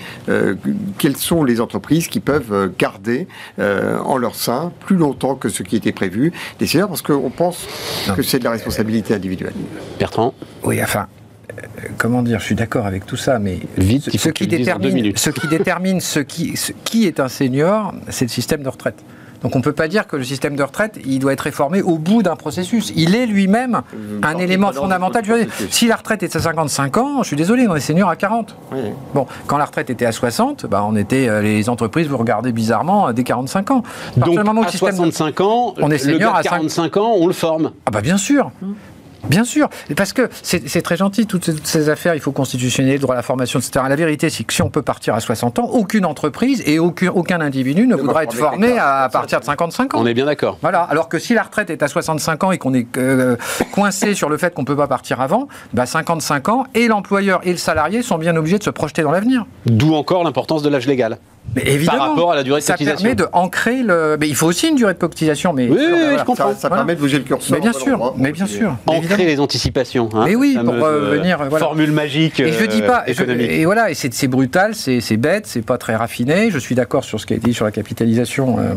S3: quelles sont les entreprises qui peuvent euh, garder euh, en leur sein plus longtemps que ce qui était prévu des seniors, parce qu'on pense que c'est de la responsabilité individuelle.
S2: Bertrand
S4: Oui, enfin, comment dire, je suis d'accord avec tout ça, mais Vite, ce, qui détermine, ce, qui détermine, ce qui ce qui est un senior, c'est le système de retraite. Donc on ne peut pas dire que le système de retraite, il doit être réformé au bout d'un processus. Il est lui-même un élément fondamental. Si la retraite est à 55 ans, je suis désolé, on est senior à 40. Bon, quand la retraite était à 60, bah, on était, euh, les entreprises vous regardaient bizarrement euh, dès 45 ans.
S2: Donc à 65 ans, on est senior à 45 ans, on le forme.
S4: Ah bah bien sûr. Bien sûr, parce que c'est très gentil, toutes ces, affaires, il faut constitutionnel, le droit à la formation, etc. La vérité, c'est que si on peut partir à 60 ans, aucune entreprise et aucun, aucun individu ne voudra être formé à, partir de 55 ans.
S2: On est bien d'accord.
S4: Voilà, alors que si la retraite est à 65 ans et qu'on est euh, coincé sur le fait qu'on ne peut pas partir avant, bah 55 ans, et l'employeur et le salarié sont bien obligés de se projeter dans l'avenir.
S2: D'où encore l'importance de l'âge légal.
S4: Mais évidemment,
S2: par rapport à la durée de cotisation.
S4: Ça permet de ancrer le. Mais il faut aussi une durée de cotisation. Mais
S2: oui, je comprends.
S3: Ça, permet de bouger le curseur.
S4: Mais bien sûr, mais bien sûr.
S2: Ancrer les anticipations. Hein,
S4: mais oui, pour euh, venir.
S2: Voilà. Formule magique.
S4: Et je dis pas. et voilà, et c'est brutal, c'est bête, c'est pas très raffiné. Je suis d'accord sur ce qui a été dit sur la capitalisation. Euh,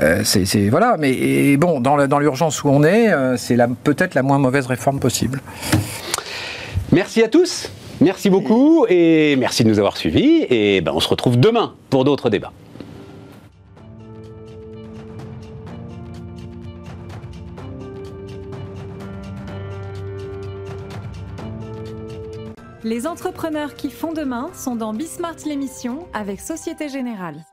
S4: euh, c'est voilà, mais et bon, dans l'urgence où on est, c'est peut-être la moins mauvaise réforme possible.
S2: Merci à tous. Merci beaucoup et merci de nous avoir suivis. Et ben, on se retrouve demain pour d'autres débats.
S1: Les entrepreneurs qui font demain sont dans Bismart l'émission avec Société Générale.